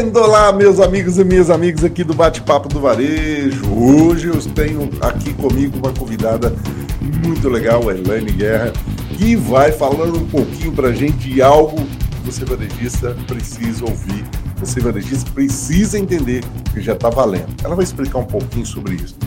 Olá, meus amigos e minhas amigas aqui do Bate-Papo do Varejo. Hoje eu tenho aqui comigo uma convidada muito legal, a Elaine Guerra, que vai falando um pouquinho pra gente de algo que você varejista precisa ouvir, você varejista precisa entender que já está valendo. Ela vai explicar um pouquinho sobre isso.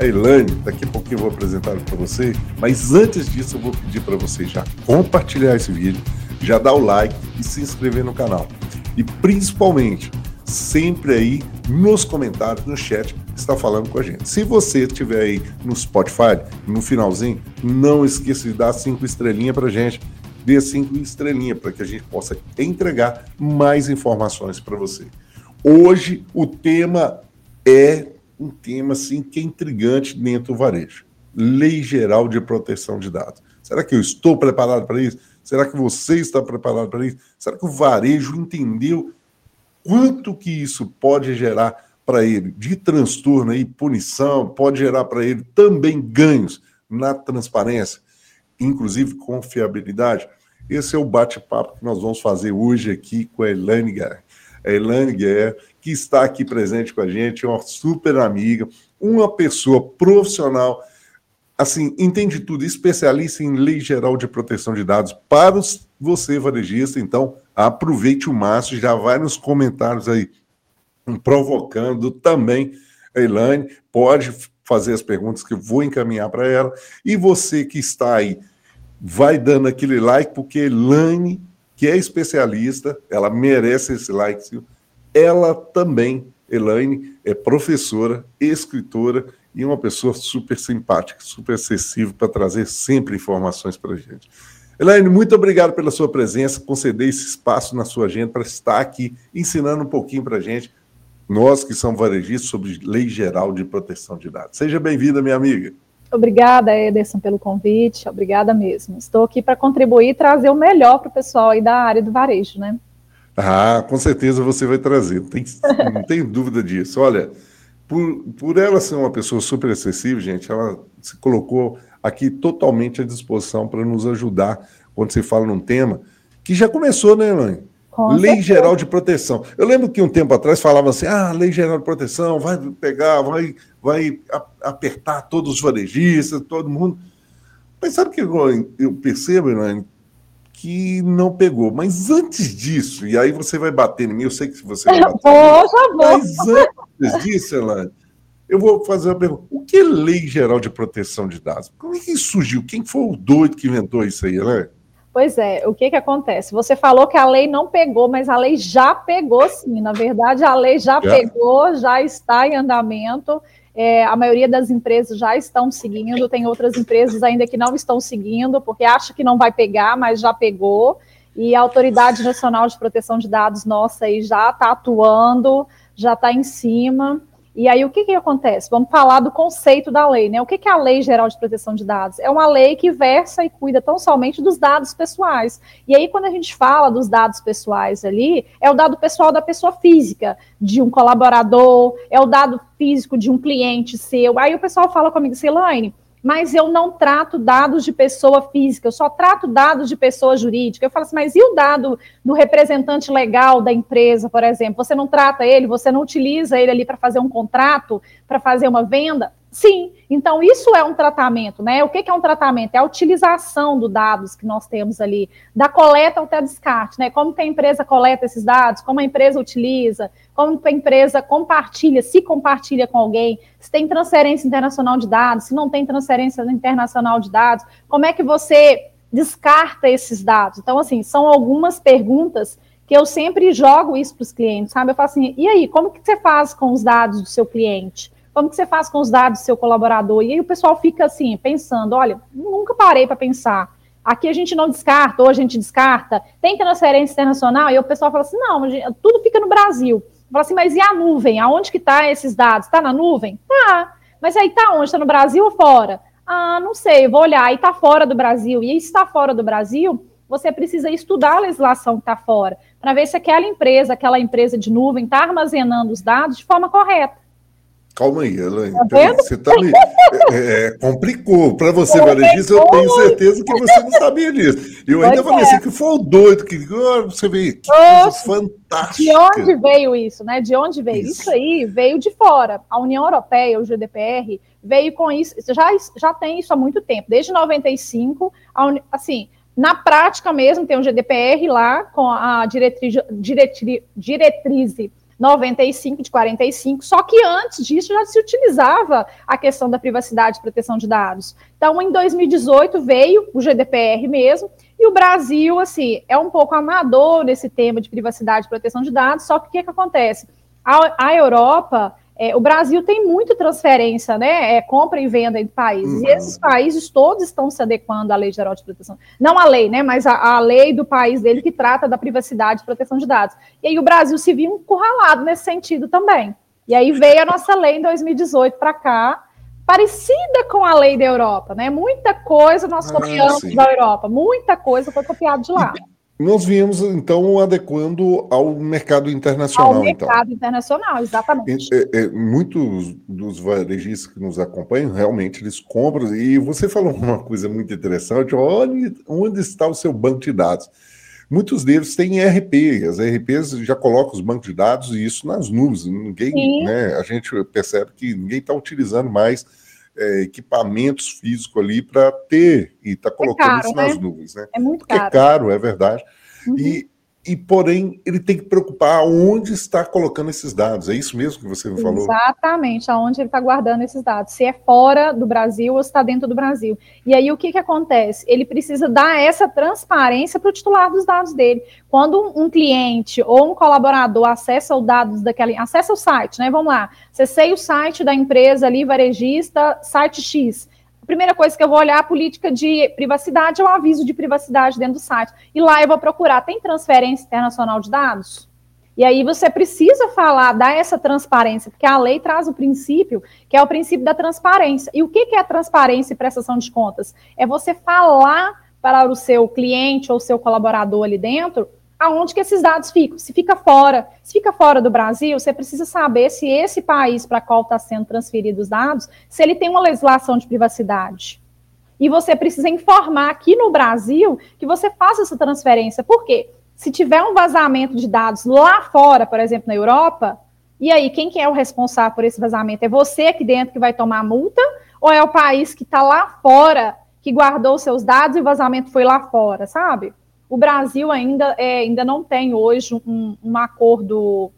A Elaine, daqui a pouquinho eu vou apresentar para você, mas antes disso eu vou pedir para você já compartilhar esse vídeo, já dar o like e se inscrever no canal e principalmente sempre aí nos comentários, no chat, está falando com a gente. Se você estiver aí no Spotify, no finalzinho, não esqueça de dar cinco estrelinhas para a gente. Dê cinco estrelinhas para que a gente possa entregar mais informações para você. Hoje o tema é um tema assim que é intrigante dentro do varejo. Lei Geral de Proteção de Dados. Será que eu estou preparado para isso? Será que você está preparado para isso? Será que o varejo entendeu quanto que isso pode gerar para ele de transtorno e punição, pode gerar para ele também ganhos na transparência, inclusive confiabilidade? Esse é o bate-papo que nós vamos fazer hoje aqui com a Elaine Guerra. A Elaine Guerra, que está aqui presente com a gente, é uma super amiga, uma pessoa profissional assim, entende tudo, especialista em lei geral de proteção de dados para os, você, varejista. Então, aproveite o máximo, já vai nos comentários aí, provocando também a Elaine. Pode fazer as perguntas que eu vou encaminhar para ela. E você que está aí, vai dando aquele like, porque Elaine, que é especialista, ela merece esse like. Ela também, Elaine, é professora, escritora e uma pessoa super simpática, super acessível para trazer sempre informações para a gente. Elaine, muito obrigado pela sua presença, conceder esse espaço na sua agenda para estar aqui ensinando um pouquinho para a gente, nós que somos varejistas, sobre lei geral de proteção de dados. Seja bem-vinda, minha amiga. Obrigada, Ederson, pelo convite. Obrigada mesmo. Estou aqui para contribuir e trazer o melhor para o pessoal aí da área do varejo, né? Ah, com certeza você vai trazer, não tem, não tenho dúvida disso. Olha, por, por ela ser uma pessoa super acessível, gente, ela se colocou aqui totalmente à disposição para nos ajudar quando se fala num tema que já começou, né, Elaine? Lei certeza. Geral de Proteção. Eu lembro que um tempo atrás falava assim: ah, Lei Geral de Proteção vai pegar, vai, vai apertar todos os varejistas, todo mundo. Mas sabe o que eu percebo, Elaine? Que não pegou. Mas antes disso, e aí você vai bater em mim, eu sei que você vai bater. Vou, já vou. Mas antes disso, Elaine, eu vou fazer uma pergunta. O que é Lei Geral de Proteção de Dados? Como é que isso surgiu? Quem foi o doido que inventou isso aí, né? Pois é, o que que acontece? Você falou que a lei não pegou, mas a lei já pegou sim. Na verdade, a lei já, já. pegou, já está em andamento. É, a maioria das empresas já estão seguindo, tem outras empresas ainda que não estão seguindo, porque acha que não vai pegar, mas já pegou. E a Autoridade Nacional de Proteção de Dados nossa aí já está atuando, já está em cima. E aí, o que, que acontece? Vamos falar do conceito da lei, né? O que, que é a Lei Geral de Proteção de Dados? É uma lei que versa e cuida tão somente dos dados pessoais. E aí, quando a gente fala dos dados pessoais ali, é o dado pessoal da pessoa física, de um colaborador, é o dado físico de um cliente seu. Aí o pessoal fala comigo, Elaine, mas eu não trato dados de pessoa física, eu só trato dados de pessoa jurídica. Eu falo assim, mas e o dado do representante legal da empresa, por exemplo? Você não trata ele, você não utiliza ele ali para fazer um contrato, para fazer uma venda? Sim, então isso é um tratamento, né? O que, é um tratamento? É a utilização dos dados que nós temos ali, da coleta até descarte, né? Como que a empresa coleta esses dados, como a empresa utiliza, como a empresa compartilha, se compartilha com alguém, se tem transferência internacional de dados, se não tem transferência internacional de dados, como é que você descarta esses dados? Então, assim, são algumas perguntas que eu sempre jogo isso para os clientes, sabe? Eu falo assim, e aí, como que você faz com os dados do seu cliente? Como que você faz com os dados do seu colaborador? E aí o pessoal fica assim, pensando, olha, nunca parei para pensar. Aqui a gente não descarta, ou a gente descarta. Tem transferência internacional? E o pessoal fala assim, não, tudo fica no Brasil. Fala assim, mas e a nuvem? Aonde que está esses dados? Está na nuvem? Tá. Mas aí está onde? Está no Brasil ou fora? Ah, não sei, vou olhar. Aí está fora do Brasil. E está fora do Brasil, você precisa estudar a legislação que está fora, para ver se aquela empresa, aquela empresa de nuvem, está armazenando os dados de forma correta. Calma aí, Elaine. Tá você tá me. É, é complicou. Para você, varejista, eu tenho certeza que você não sabia disso. Eu ainda falei assim, que foi o doido que você vê. Que coisa fantástica. De onde veio isso, né? De onde veio? Isso. isso aí veio de fora. A União Europeia, o GDPR, veio com isso. Já, já tem isso há muito tempo. Desde 95, assim. Na prática mesmo, tem o GDPR lá, com a diretriz, diretri, diretriz 95 de 45, só que antes disso já se utilizava a questão da privacidade e proteção de dados. Então, em 2018 veio o GDPR mesmo, e o Brasil, assim, é um pouco amador nesse tema de privacidade e proteção de dados, só que o que, que acontece? A, a Europa, é, o Brasil tem muita transferência, né? É, compra e venda entre países. Uhum. E esses países todos estão se adequando à lei geral de proteção. Não a lei, né? Mas a, a, lei do país dele que trata da privacidade e proteção de dados. E aí o Brasil se viu encurralado nesse sentido também. E aí veio a nossa lei em 2018 para cá, parecida com a lei da Europa, né? Muita coisa nós ah, copiamos ah, da Europa, muita coisa foi copiada de lá. Nós viemos, então, adequando ao mercado internacional. Ao então. mercado então. internacional, exatamente. É, é, muitos dos varejistas que nos acompanham, realmente, eles compram. E você falou uma coisa muito interessante: olha onde está o seu banco de dados. Muitos deles têm ERP, as ERPs já colocam os bancos de dados e isso nas nuvens. Ninguém, né, a gente percebe que ninguém está utilizando mais é, equipamentos físicos ali para ter e está colocando é caro, isso nas né? nuvens. Né? É muito Porque caro. É caro, é verdade. Uhum. E e porém ele tem que preocupar onde está colocando esses dados. É isso mesmo que você me falou? Exatamente, aonde ele está guardando esses dados. Se é fora do Brasil ou se está dentro do Brasil. E aí o que, que acontece? Ele precisa dar essa transparência para o titular dos dados dele. Quando um cliente ou um colaborador acessa os dados daquela, acessa o site, né? Vamos lá, acessei o site da empresa ali, varejista, site X primeira coisa que eu vou olhar a política de privacidade é o aviso de privacidade dentro do site. E lá eu vou procurar, tem transferência internacional de dados? E aí você precisa falar, dar essa transparência, porque a lei traz o princípio, que é o princípio da transparência. E o que é transparência e prestação de contas? É você falar para o seu cliente ou seu colaborador ali dentro aonde que esses dados ficam. Se fica fora, se fica fora do Brasil, você precisa saber se esse país para qual está sendo transferidos os dados, se ele tem uma legislação de privacidade. E você precisa informar aqui no Brasil que você faça essa transferência. Por quê? Se tiver um vazamento de dados lá fora, por exemplo, na Europa, e aí, quem que é o responsável por esse vazamento? É você aqui dentro que vai tomar a multa? Ou é o país que está lá fora, que guardou seus dados e o vazamento foi lá fora, sabe? O Brasil ainda, é, ainda não tem hoje um, um acordo,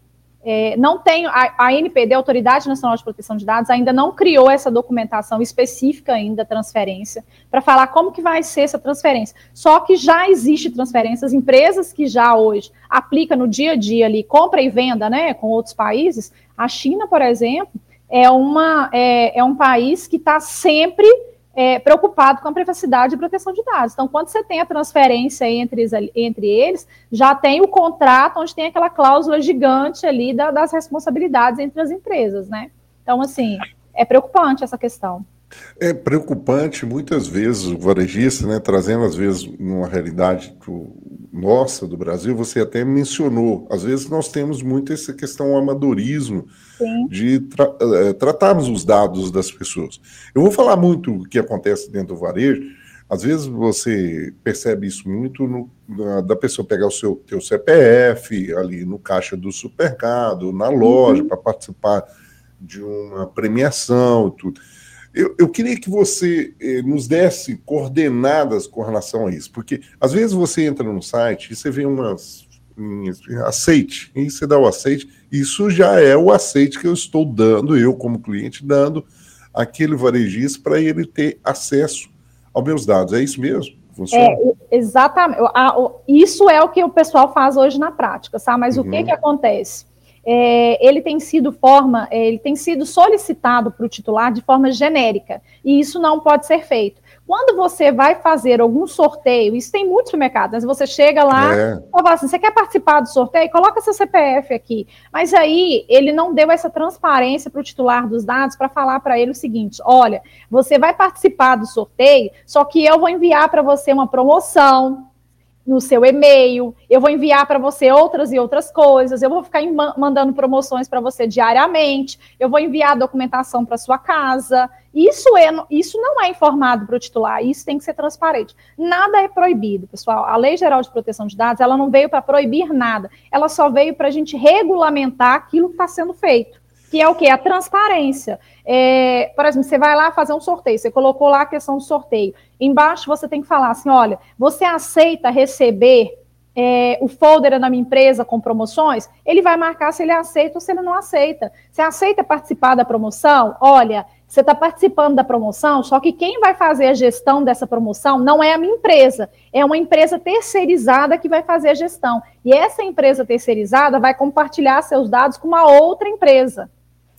é, não tem, a, a, NPD, a Autoridade Nacional de Proteção de Dados, ainda não criou essa documentação específica ainda, transferência, para falar como que vai ser essa transferência. Só que já existe transferência, as empresas que já hoje aplicam no dia a dia ali, compra e venda, né, com outros países, a China, por exemplo, é, uma, é, é um país que está sempre é, preocupado com a privacidade e proteção de dados. Então, quando você tem a transferência entre, entre eles, já tem o contrato onde tem aquela cláusula gigante ali da, das responsabilidades entre as empresas, né? Então, assim, é preocupante essa questão. É preocupante, muitas vezes, o varejista, né, trazendo às vezes uma realidade do, nossa do Brasil, você até mencionou, às vezes nós temos muito essa questão amadorismo Sim. de tra é, tratarmos os dados das pessoas. Eu vou falar muito o que acontece dentro do varejo, às vezes você percebe isso muito no, na, da pessoa pegar o seu teu CPF ali no caixa do supermercado, na loja, uhum. para participar de uma premiação e tudo. Eu, eu queria que você eh, nos desse coordenadas com relação a isso, porque às vezes você entra no site e você vê umas aceite, e você dá o aceite, isso já é o aceite que eu estou dando, eu como cliente, dando aquele varejista para ele ter acesso aos meus dados. É isso mesmo? Funciona? É, exatamente. Isso é o que o pessoal faz hoje na prática, sabe? Mas uhum. o que, uhum. que acontece? É, ele tem sido forma, é, ele tem sido solicitado para o titular de forma genérica, e isso não pode ser feito. Quando você vai fazer algum sorteio, isso tem muito no mercado, mas você chega lá é. e fala assim: você quer participar do sorteio? Coloca seu CPF aqui. Mas aí ele não deu essa transparência para o titular dos dados para falar para ele o seguinte: olha, você vai participar do sorteio, só que eu vou enviar para você uma promoção no seu e-mail, eu vou enviar para você outras e outras coisas, eu vou ficar mandando promoções para você diariamente, eu vou enviar documentação para sua casa. Isso, é, isso não é informado para o titular, isso tem que ser transparente. Nada é proibido, pessoal. A Lei Geral de Proteção de Dados, ela não veio para proibir nada, ela só veio para a gente regulamentar aquilo que está sendo feito que é o que? A transparência. É, por exemplo, você vai lá fazer um sorteio, você colocou lá a questão do sorteio. Embaixo você tem que falar assim: olha, você aceita receber é, o folder da minha empresa com promoções? Ele vai marcar se ele aceita ou se ele não aceita. Você aceita participar da promoção? Olha, você está participando da promoção, só que quem vai fazer a gestão dessa promoção não é a minha empresa, é uma empresa terceirizada que vai fazer a gestão. E essa empresa terceirizada vai compartilhar seus dados com uma outra empresa.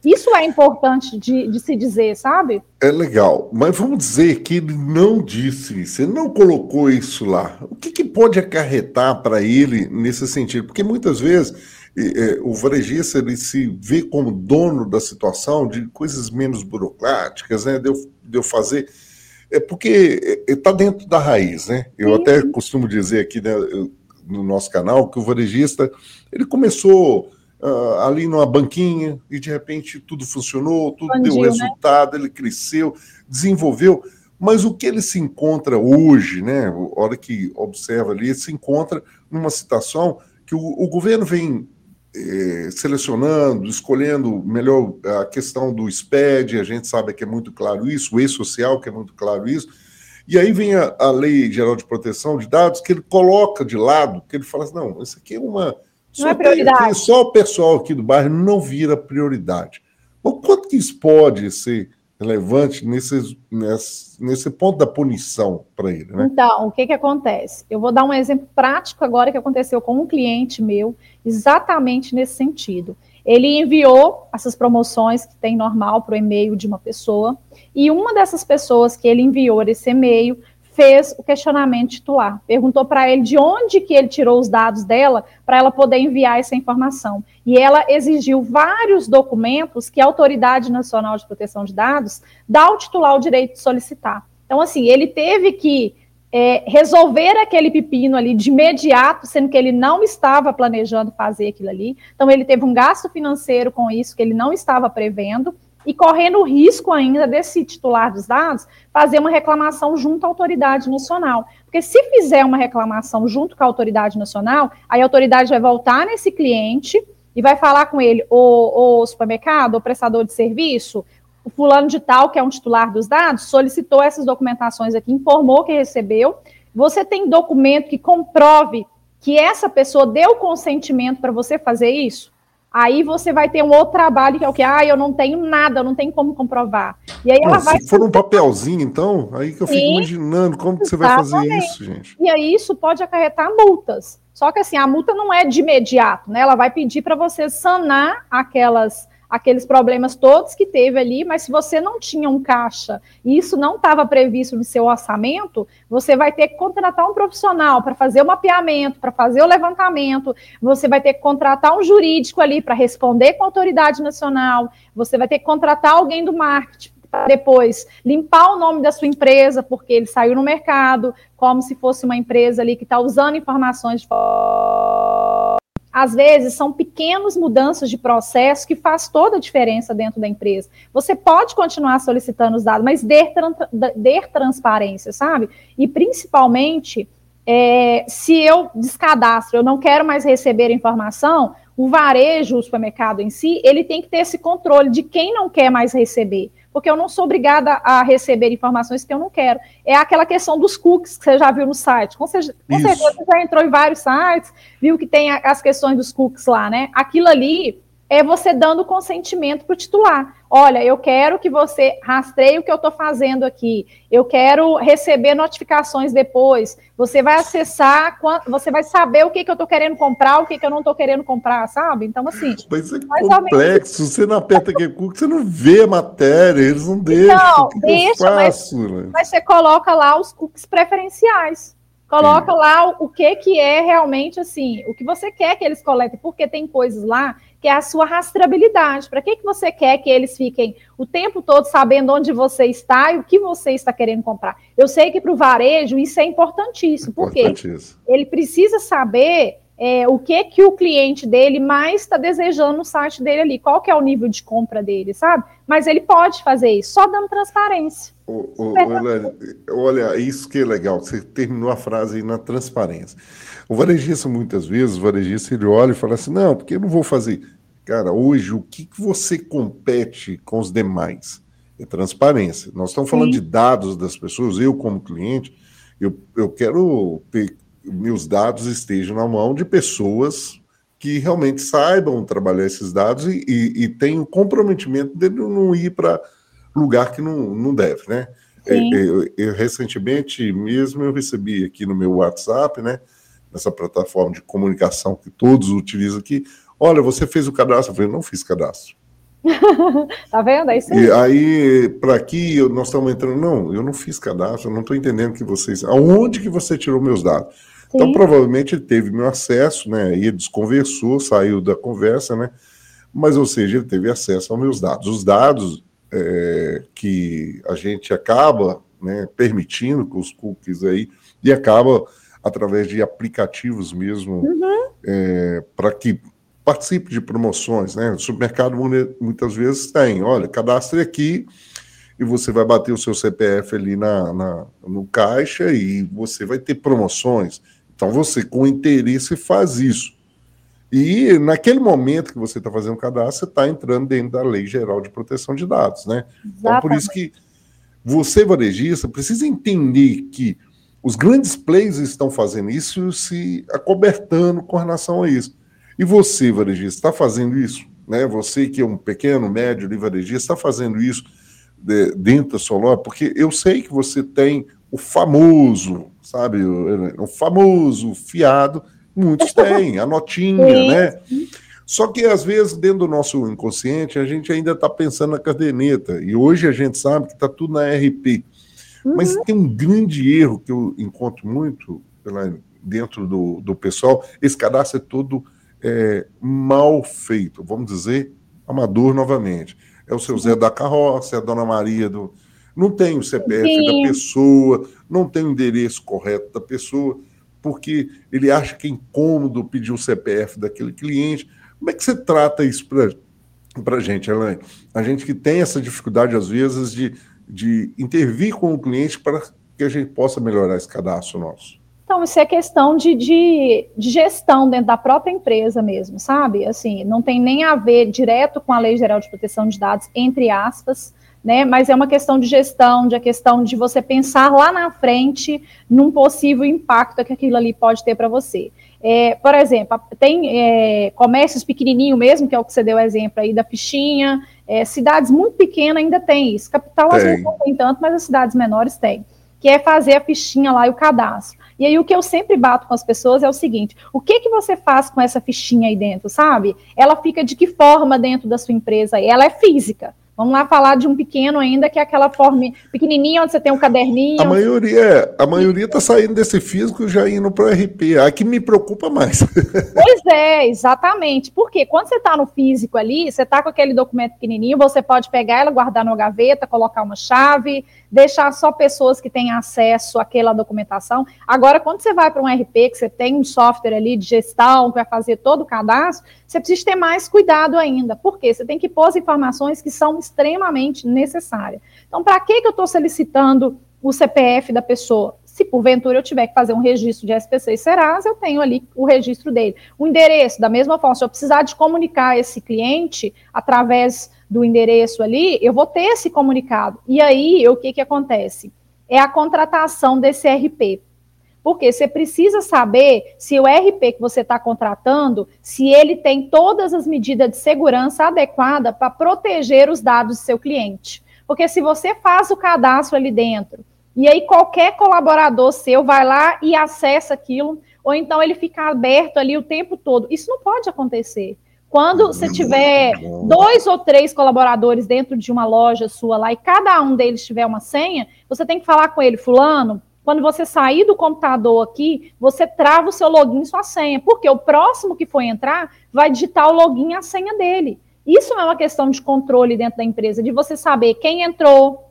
Isso é importante de, de, se dizer, sabe? É legal, mas vamos dizer que ele não disse isso, ele não colocou isso lá. O que, que pode acarretar para ele nesse sentido? Porque muitas vezes é, o varejista ele se vê como dono da situação de coisas menos burocráticas, né? De eu, de eu fazer. É porque está é, dentro da raiz, né? Eu Sim. até costumo dizer aqui né, no nosso canal que o varejista ele começou uh, ali numa banquinha e de repente tudo funcionou, tudo Bandiu, deu né? resultado, né? ele cresceu, desenvolveu. Mas o que ele se encontra hoje, né? A hora que observa ali, ele se encontra numa situação que o, o governo vem eh, selecionando, escolhendo melhor a questão do SPED, a gente sabe que é muito claro isso, o e-social, que é muito claro isso. E aí vem a, a, Lei Geral de Proteção de Dados, que ele coloca de lado, que ele fala assim, não, isso aqui é uma, não é prioridade. Tem, só o pessoal aqui do bairro não vira prioridade. O quanto que isso pode ser relevante nesse, nesse, nesse ponto da punição para ele? Né? Então, o que, que acontece? Eu vou dar um exemplo prático agora que aconteceu com um cliente meu, exatamente nesse sentido. Ele enviou essas promoções que tem normal para o e-mail de uma pessoa, e uma dessas pessoas que ele enviou esse e-mail fez o questionamento titular. Perguntou para ele de onde que ele tirou os dados dela para ela poder enviar essa informação. E ela exigiu vários documentos que a Autoridade Nacional de Proteção de Dados dá ao titular o direito de solicitar. Então, assim, ele teve que é, resolver aquele pepino ali de imediato, sendo que ele não estava planejando fazer aquilo ali. Então, ele teve um gasto financeiro com isso que ele não estava prevendo e correndo o risco ainda desse titular dos dados fazer uma reclamação junto à autoridade nacional. Porque se fizer uma reclamação junto com a autoridade nacional, aí a autoridade vai voltar nesse cliente e vai falar com ele, o, o supermercado, o prestador de serviço, o fulano de tal, que é um titular dos dados, solicitou essas documentações aqui, informou que recebeu. Você tem documento que comprove que essa pessoa deu consentimento para você fazer isso? Aí você vai ter um outro trabalho que é o que? Ah, eu não tenho nada, eu não tenho como comprovar. E aí ela vai. Se for um papelzinho, então, aí que eu fico Sim, imaginando como que você vai fazer isso, gente. E aí isso pode acarretar multas. Só que assim, a multa não é de imediato, né? Ela vai pedir para você sanar aquelas aqueles problemas todos que teve ali, mas se você não tinha um caixa e isso não estava previsto no seu orçamento, você vai ter que contratar um profissional para fazer o mapeamento, para fazer o levantamento, você vai ter que contratar um jurídico ali para responder com a autoridade nacional, você vai ter que contratar alguém do marketing depois limpar o nome da sua empresa, porque ele saiu no mercado, como se fosse uma empresa ali que está usando informações de às vezes são pequenas mudanças de processo que faz toda a diferença dentro da empresa. Você pode continuar solicitando os dados, mas dê, dê transparência, sabe? E principalmente, é, se eu descadastro, eu não quero mais receber informação, o varejo, o supermercado em si, ele tem que ter esse controle de quem não quer mais receber porque eu não sou obrigada a receber informações que eu não quero. É aquela questão dos cookies que você já viu no site. Com, certeza, com certeza você já entrou em vários sites, viu que tem as questões dos cookies lá, né? Aquilo ali é você dando consentimento para o titular. Olha, eu quero que você rastreie o que eu estou fazendo aqui. Eu quero receber notificações depois. Você vai acessar, você vai saber o que, que eu estou querendo comprar, o que, que eu não estou querendo comprar, sabe? Então, assim. Mas é complexo. Você não aperta aqui, você não vê a matéria, eles não deixam. Não, que deixa, faço, mas, né? mas você coloca lá os cookies preferenciais. Coloca lá o, o que, que é realmente assim, o que você quer que eles coletem, porque tem coisas lá que é a sua rastreabilidade. Para que, que você quer que eles fiquem o tempo todo sabendo onde você está e o que você está querendo comprar? Eu sei que para o varejo isso é importantíssimo, porque ele precisa saber é, o que que o cliente dele mais está desejando no site dele ali, qual que é o nível de compra dele, sabe? Mas ele pode fazer isso, só dando transparência. O, o, olha, olha, isso que é legal, você terminou a frase aí na transparência. O varejista, muitas vezes, o varejista ele olha e fala assim: não, porque eu não vou fazer. Cara, hoje, o que, que você compete com os demais? É transparência. Nós estamos falando Sim. de dados das pessoas, eu, como cliente, eu, eu quero ter meus dados estejam na mão de pessoas que realmente saibam trabalhar esses dados e, e, e tenham comprometimento de não ir para lugar que não, não deve, né? Eu, eu, recentemente mesmo eu recebi aqui no meu WhatsApp, né? Nessa plataforma de comunicação que todos utilizam aqui. Olha, você fez o cadastro? Eu falei, não fiz cadastro. tá vendo? É isso aí. E aí, para aqui, nós estamos entrando. Não, eu não fiz cadastro, eu não estou entendendo que vocês. Aonde que você tirou meus dados? Então, provavelmente ele teve meu acesso, né? E ele desconversou, saiu da conversa, né? Mas, ou seja, ele teve acesso aos meus dados. Os dados é, que a gente acaba né, permitindo com os cookies aí, e acaba através de aplicativos mesmo, uhum. é, para que participe de promoções, né? O supermercado muitas vezes tem, olha, cadastre aqui e você vai bater o seu CPF ali na, na, no caixa e você vai ter promoções. Então você, com interesse, faz isso. E naquele momento que você está fazendo o cadastro, você está entrando dentro da Lei Geral de Proteção de Dados, né? Exatamente. Então, por isso que você, varejista, precisa entender que os grandes players estão fazendo isso se acobertando com relação a isso. E você, varejista, está fazendo isso? Né? Você que é um pequeno, médio de varejista, está fazendo isso de, dentro da sua loja? Porque eu sei que você tem o famoso, sabe, o, o famoso fiado, muitos têm, a notinha, né? Só que às vezes, dentro do nosso inconsciente, a gente ainda está pensando na caderneta. E hoje a gente sabe que está tudo na RP. Uhum. Mas tem um grande erro que eu encontro muito dentro do, do pessoal: esse cadastro é todo é, mal feito, vamos dizer, amador novamente. É o seu Zé da Carroça, é a Dona Maria do, não tem o CPF Sim. da pessoa, não tem o endereço correto da pessoa, porque ele acha que é incômodo pedir o CPF daquele cliente. Como é que você trata isso para a gente, Elaine? A gente que tem essa dificuldade, às vezes, de, de intervir com o cliente para que a gente possa melhorar esse cadastro nosso. Então, isso é questão de, de, de, gestão dentro da própria empresa mesmo, sabe? Assim, não tem nem a ver direto com a Lei Geral de Proteção de Dados, entre aspas, né? Mas é uma questão de gestão, de a questão de você pensar lá na frente num possível impacto que aquilo ali pode ter para você. É, por exemplo, tem é, comércios pequenininho mesmo, que é o que você deu exemplo aí da fichinha, é, cidades muito pequenas ainda tem isso, capital tem. às vezes não tem tanto, mas as cidades menores têm, que é fazer a fichinha lá e o cadastro. E aí o que eu sempre bato com as pessoas é o seguinte: o que que você faz com essa fichinha aí dentro, sabe? Ela fica de que forma dentro da sua empresa? Ela é física. Vamos lá falar de um pequeno ainda, que é aquela forma pequenininha, onde você tem um caderninho. A maioria, a maioria está saindo desse físico já indo para o RP. A que me preocupa mais. Pois é, exatamente. Porque quando você está no físico ali, você está com aquele documento pequenininho, você pode pegar ela, guardar numa gaveta, colocar uma chave, deixar só pessoas que têm acesso àquela documentação. Agora, quando você vai para um RP, que você tem um software ali de gestão, que vai fazer todo o cadastro, você precisa ter mais cuidado ainda. Por quê? Você tem que pôr as informações que são extremamente necessária. Então, para que, que eu estou solicitando o CPF da pessoa? Se porventura eu tiver que fazer um registro de SPC e Serasa, eu tenho ali o registro dele. O endereço, da mesma forma, se eu precisar de comunicar esse cliente através do endereço ali, eu vou ter esse comunicado. E aí, o que, que acontece? É a contratação desse RP. Porque você precisa saber se o RP que você está contratando, se ele tem todas as medidas de segurança adequadas para proteger os dados do seu cliente. Porque se você faz o cadastro ali dentro, e aí qualquer colaborador seu vai lá e acessa aquilo, ou então ele fica aberto ali o tempo todo. Isso não pode acontecer. Quando você tiver dois ou três colaboradores dentro de uma loja sua lá e cada um deles tiver uma senha, você tem que falar com ele, fulano, quando você sair do computador aqui, você trava o seu login e sua senha, porque o próximo que for entrar vai digitar o login e a senha dele. Isso é uma questão de controle dentro da empresa, de você saber quem entrou,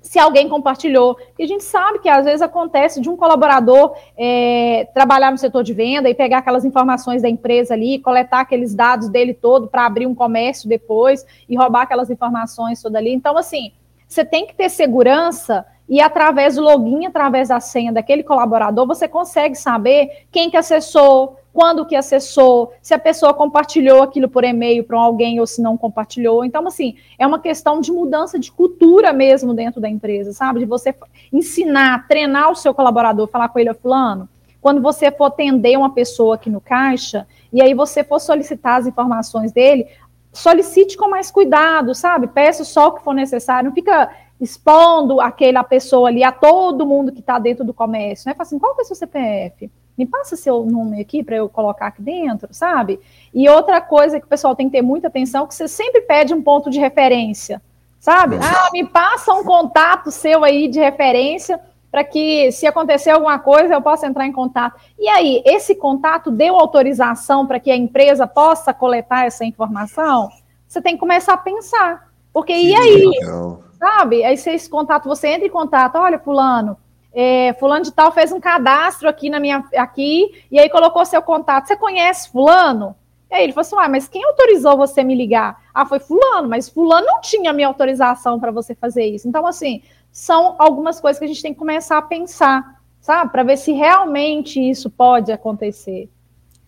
se alguém compartilhou. E a gente sabe que às vezes acontece de um colaborador é, trabalhar no setor de venda e pegar aquelas informações da empresa ali, coletar aqueles dados dele todo para abrir um comércio depois e roubar aquelas informações toda ali. Então, assim, você tem que ter segurança e através do login, através da senha daquele colaborador, você consegue saber quem que acessou, quando que acessou, se a pessoa compartilhou aquilo por e-mail para alguém ou se não compartilhou. Então, assim, é uma questão de mudança de cultura mesmo dentro da empresa, sabe? De você ensinar, treinar o seu colaborador, falar com ele, fulano, quando você for atender uma pessoa aqui no caixa, e aí você for solicitar as informações dele, solicite com mais cuidado, sabe? Peça só o que for necessário, não fica expondo aquela pessoa ali a todo mundo que está dentro do comércio, né? Fala assim, qual é o seu CPF? Me passa seu nome aqui para eu colocar aqui dentro, sabe? E outra coisa que o pessoal tem que ter muita atenção, que você sempre pede um ponto de referência, sabe? Ah, me passa um contato seu aí de referência para que, se acontecer alguma coisa, eu possa entrar em contato. E aí, esse contato deu autorização para que a empresa possa coletar essa informação? Você tem que começar a pensar. Porque que e aí? Legal. Sabe? Aí, esse contato, você entra em contato, olha, fulano, é, fulano de tal fez um cadastro aqui na minha aqui e aí colocou seu contato. Você conhece fulano? E aí ele falou assim: ah, mas quem autorizou você me ligar? Ah, foi fulano, mas fulano não tinha minha autorização para você fazer isso. Então, assim, são algumas coisas que a gente tem que começar a pensar, sabe? Para ver se realmente isso pode acontecer.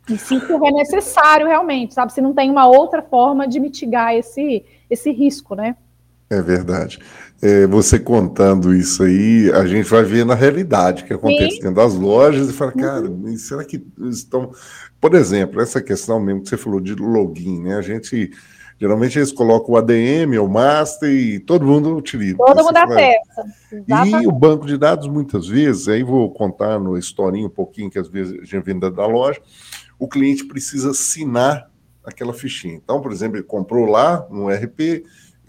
E se for necessário realmente, sabe? Se não tem uma outra forma de mitigar esse, esse risco, né? É verdade. É, você contando isso aí, a gente vai ver na realidade que acontece Sim. dentro das lojas e fala, uhum. cara, uhum. será que estão. Por exemplo, essa questão mesmo que você falou de login, né? A gente Geralmente eles colocam o ADM, o master e todo mundo utiliza. Todo mundo acessa. E o banco de dados, muitas vezes, aí vou contar no historinho um pouquinho, que às vezes a gente vem da, da loja, o cliente precisa assinar aquela fichinha. Então, por exemplo, ele comprou lá no RP,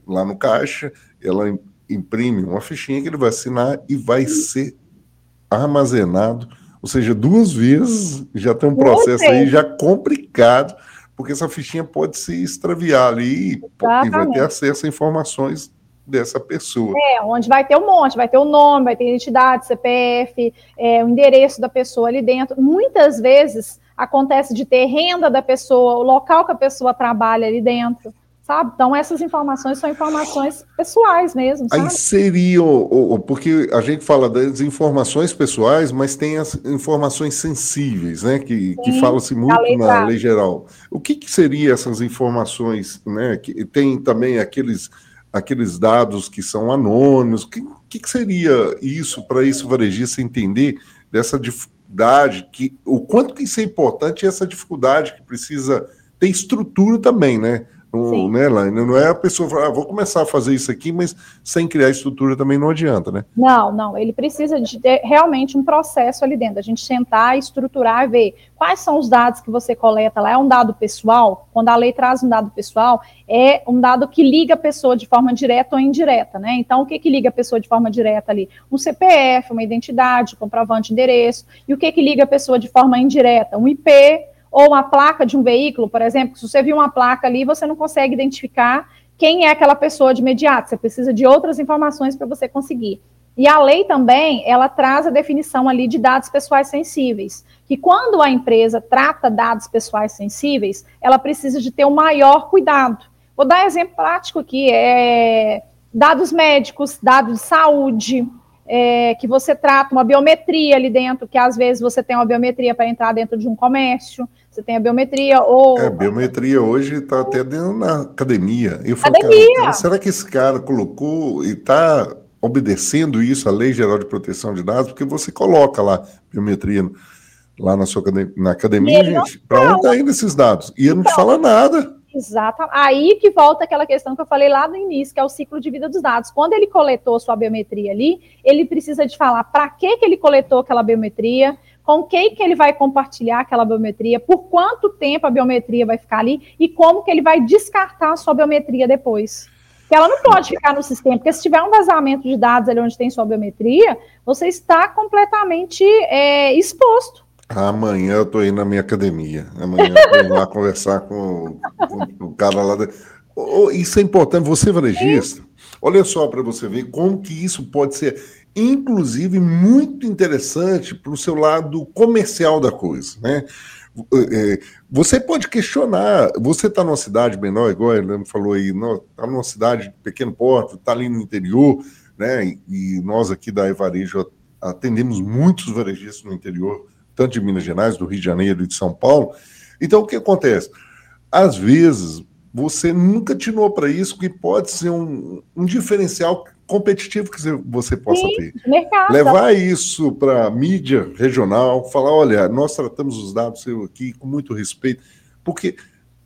lá no caixa, ela imprime uma fichinha que ele vai assinar e vai ser armazenado, ou seja, duas vezes já tem um processo aí já complicado porque essa fichinha pode se extraviar ali e, vai ter acesso a informações dessa pessoa. É, onde vai ter um monte, vai ter o nome, vai ter identidade, CPF, é, o endereço da pessoa ali dentro. Muitas vezes acontece de ter renda da pessoa, o local que a pessoa trabalha ali dentro sabe? Então, essas informações são informações pessoais mesmo, sabe? Aí seriam, porque a gente fala das informações pessoais, mas tem as informações sensíveis, né? Que, que fala-se muito lei na lei geral. O que, que seriam essas informações, né? Que tem também aqueles, aqueles dados que são anônimos. O que, que, que seria isso para isso varejista entender dessa dificuldade, que, o quanto que isso é importante e essa dificuldade que precisa ter estrutura também, né? Não, né, Laine? Não é a pessoa falar, ah, vou começar a fazer isso aqui, mas sem criar estrutura também não adianta, né? Não, não. Ele precisa de ter realmente um processo ali dentro. A gente sentar, estruturar e ver quais são os dados que você coleta lá. É um dado pessoal? Quando a lei traz um dado pessoal, é um dado que liga a pessoa de forma direta ou indireta, né? Então, o que, que liga a pessoa de forma direta ali? Um CPF, uma identidade, comprovante de endereço. E o que, que liga a pessoa de forma indireta? Um IP ou uma placa de um veículo, por exemplo, se você viu uma placa ali, você não consegue identificar quem é aquela pessoa de imediato, você precisa de outras informações para você conseguir. E a lei também, ela traz a definição ali de dados pessoais sensíveis, que quando a empresa trata dados pessoais sensíveis, ela precisa de ter um maior cuidado. Vou dar um exemplo prático aqui, é dados médicos, dados de saúde, é, que você trata uma biometria ali dentro, que às vezes você tem uma biometria para entrar dentro de um comércio, você tem a biometria ou. É, biometria hoje está até dentro na academia. Eu falo, academia. Cara, será que esse cara colocou e está obedecendo isso, a Lei Geral de Proteção de Dados? Porque você coloca lá biometria lá na sua na academia, gente, para onde está indo esses dados? E ele não te então, fala nada. Exato. Aí que volta aquela questão que eu falei lá no início, que é o ciclo de vida dos dados. Quando ele coletou sua biometria ali, ele precisa de falar para que, que ele coletou aquela biometria, com quem que ele vai compartilhar aquela biometria, por quanto tempo a biometria vai ficar ali e como que ele vai descartar a sua biometria depois. que ela não pode ficar no sistema, porque se tiver um vazamento de dados ali onde tem sua biometria, você está completamente é, exposto. Amanhã eu estou indo na minha academia. Amanhã eu estou indo lá conversar com, com, o cara lá. De... Oh, isso é importante. Você, varejista, olha só para você ver como que isso pode ser, inclusive, muito interessante para o seu lado comercial da coisa, né? É, é, você pode questionar. Você está numa cidade menor, igual ele falou aí, está numa cidade de pequeno porte, está ali no interior, né? E nós aqui da Evarejo atendemos muitos varejistas no interior, tanto de Minas Gerais, do Rio de Janeiro e de São Paulo. Então, o que acontece? Às vezes, você nunca tinou para isso, que pode ser um, um diferencial competitivo que você possa Sim, ter. Mercado. Levar isso para mídia regional, falar, olha, nós tratamos os dados seu aqui com muito respeito, porque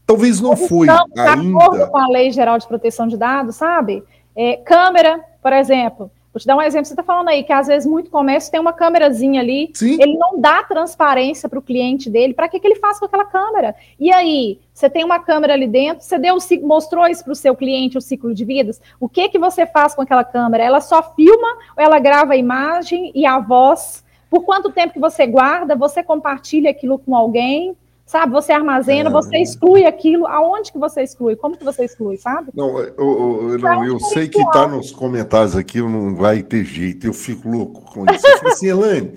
talvez não foi ainda. com a Lei Geral de Proteção de Dados, sabe? É, câmera, por exemplo. Vou te dar um exemplo. Você está falando aí que às vezes muito comércio tem uma câmerazinha ali, Sim. ele não dá transparência para o cliente dele. Para que, que ele faz com aquela câmera? E aí, você tem uma câmera ali dentro, você deu, mostrou isso para o seu cliente, o ciclo de vidas. O que que você faz com aquela câmera? Ela só filma ou ela grava a imagem e a voz? Por quanto tempo que você guarda? Você compartilha aquilo com alguém? Sabe? Você armazena, é. você exclui aquilo. Aonde que você exclui? Como que você exclui, sabe? Não, eu, eu, não, eu sei que está nos comentários aqui, não vai ter jeito, eu fico louco com isso. Eu falei assim, Elaine,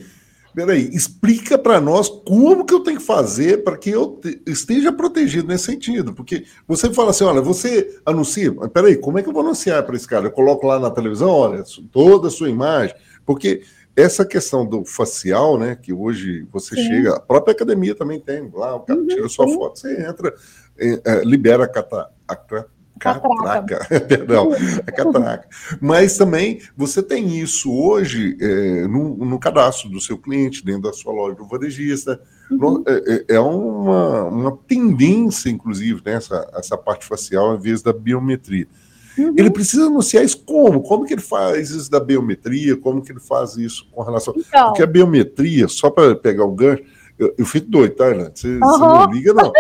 peraí, explica para nós como que eu tenho que fazer para que eu esteja protegido nesse sentido. Porque você fala assim, olha, você anuncia, peraí, como é que eu vou anunciar para esse cara? Eu coloco lá na televisão, olha, toda a sua imagem, porque essa questão do facial, né, que hoje você sim. chega, a própria academia também tem, lá o cara uhum, tira sua foto, você entra, é, é, libera a, cata, a catraca, perdão, a catraca. Mas também você tem isso hoje é, no, no, cadastro do seu cliente, dentro da sua loja do varejista. Uhum. É, é, é uma, uma tendência, inclusive, nessa né, essa parte facial, em vez da biometria. Uhum. Ele precisa anunciar isso como? Como que ele faz isso da biometria? Como que ele faz isso com relação. Então. Porque a biometria, só para pegar o gancho, eu, eu, fico doido, tá, Irlanda? Você, uhum. você não liga, não.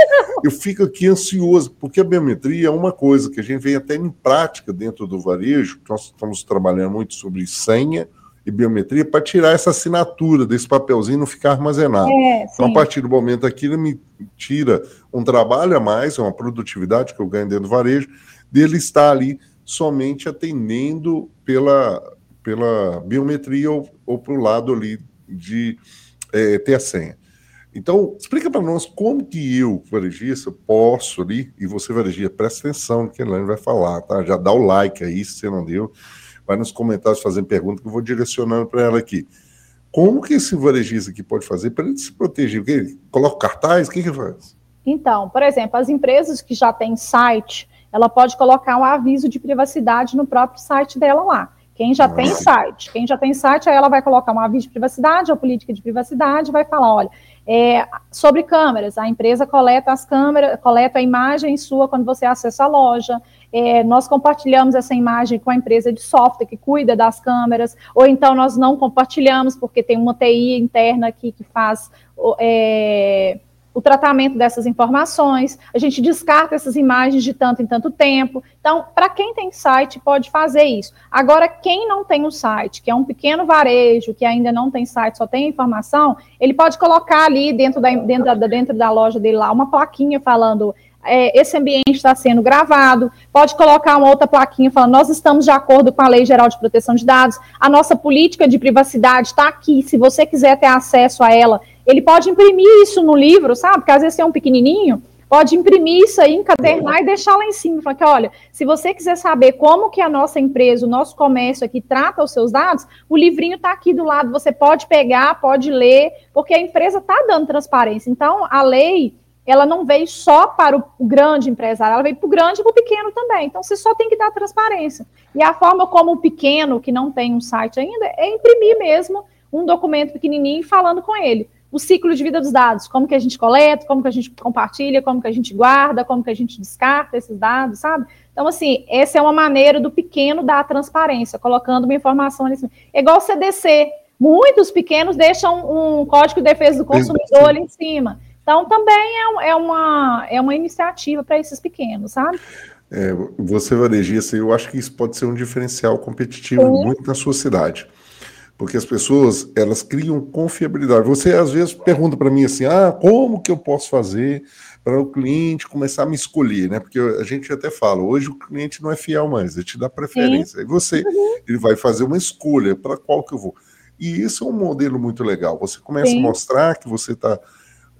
Eu fico aqui ansioso, porque a biometria é uma coisa que a gente vem até em prática dentro do varejo, nós estamos trabalhando muito sobre senha e biometria para tirar essa assinatura desse papelzinho não ficar armazenado. É, então, a partir do momento aquilo me tira um trabalho a mais, uma produtividade que eu ganho dentro do varejo, dele estar ali somente atendendo pela, pela biometria ou, ou para o lado ali de é, ter a senha. Então, explica para nós como que eu, varejista, posso ali, e você, varejista, presta atenção no que a vai falar, tá? Já dá o like aí, se você não deu, vai nos comentários fazendo pergunta que eu vou direcionando para ela aqui. Como que esse varejista aqui pode fazer para ele se proteger? Que? Coloca cartaz? O que que faz? Então, por exemplo, as empresas que já têm site, ela pode colocar um aviso de privacidade no próprio site dela lá. Quem já tem site, quem já tem site, aí ela vai colocar um aviso de privacidade ou política de privacidade, vai falar, olha, é, sobre câmeras, a empresa coleta as câmeras, coleta a imagem sua quando você acessa a loja. É, nós compartilhamos essa imagem com a empresa de software que cuida das câmeras, ou então nós não compartilhamos porque tem uma TI interna aqui que faz é, o tratamento dessas informações, a gente descarta essas imagens de tanto em tanto tempo. Então, para quem tem site, pode fazer isso. Agora, quem não tem um site, que é um pequeno varejo, que ainda não tem site, só tem informação, ele pode colocar ali dentro da, dentro da, dentro da loja dele lá uma plaquinha falando é, esse ambiente está sendo gravado, pode colocar uma outra plaquinha falando, nós estamos de acordo com a Lei Geral de Proteção de Dados, a nossa política de privacidade está aqui, se você quiser ter acesso a ela, ele pode imprimir isso no livro, sabe? Porque às vezes é um pequenininho, pode imprimir isso aí, encadernar e deixar lá em cima. Falar que, olha, se você quiser saber como que a nossa empresa, o nosso comércio aqui trata os seus dados, o livrinho está aqui do lado, você pode pegar, pode ler, porque a empresa está dando transparência. Então, a lei, ela não veio só para o grande empresário, ela veio para o grande e para o pequeno também. Então, você só tem que dar transparência. E a forma como o pequeno, que não tem um site ainda, é imprimir mesmo um documento pequenininho falando com ele o ciclo de vida dos dados, como que a gente coleta, como que a gente compartilha, como que a gente guarda, como que a gente descarta esses dados, sabe? Então, assim, essa é uma maneira do pequeno dar transparência, colocando uma informação ali. É igual o CDC. Muitos pequenos deixam um código de defesa do consumidor ali em cima. Então, também é, é, uma, é uma iniciativa para esses pequenos, sabe? É, você varejista, eu acho que isso pode ser um diferencial competitivo Sim. muito na sua cidade. Porque as pessoas, elas criam confiabilidade. Você, às vezes, pergunta para mim assim, ah, como que eu posso fazer para o cliente começar a me escolher, né? Porque a gente até fala, hoje o cliente não é fiel mais, ele te dá preferência. Sim. Aí você, uhum. ele vai fazer uma escolha para qual que eu vou. E isso é um modelo muito legal. Você começa Sim. a mostrar que você está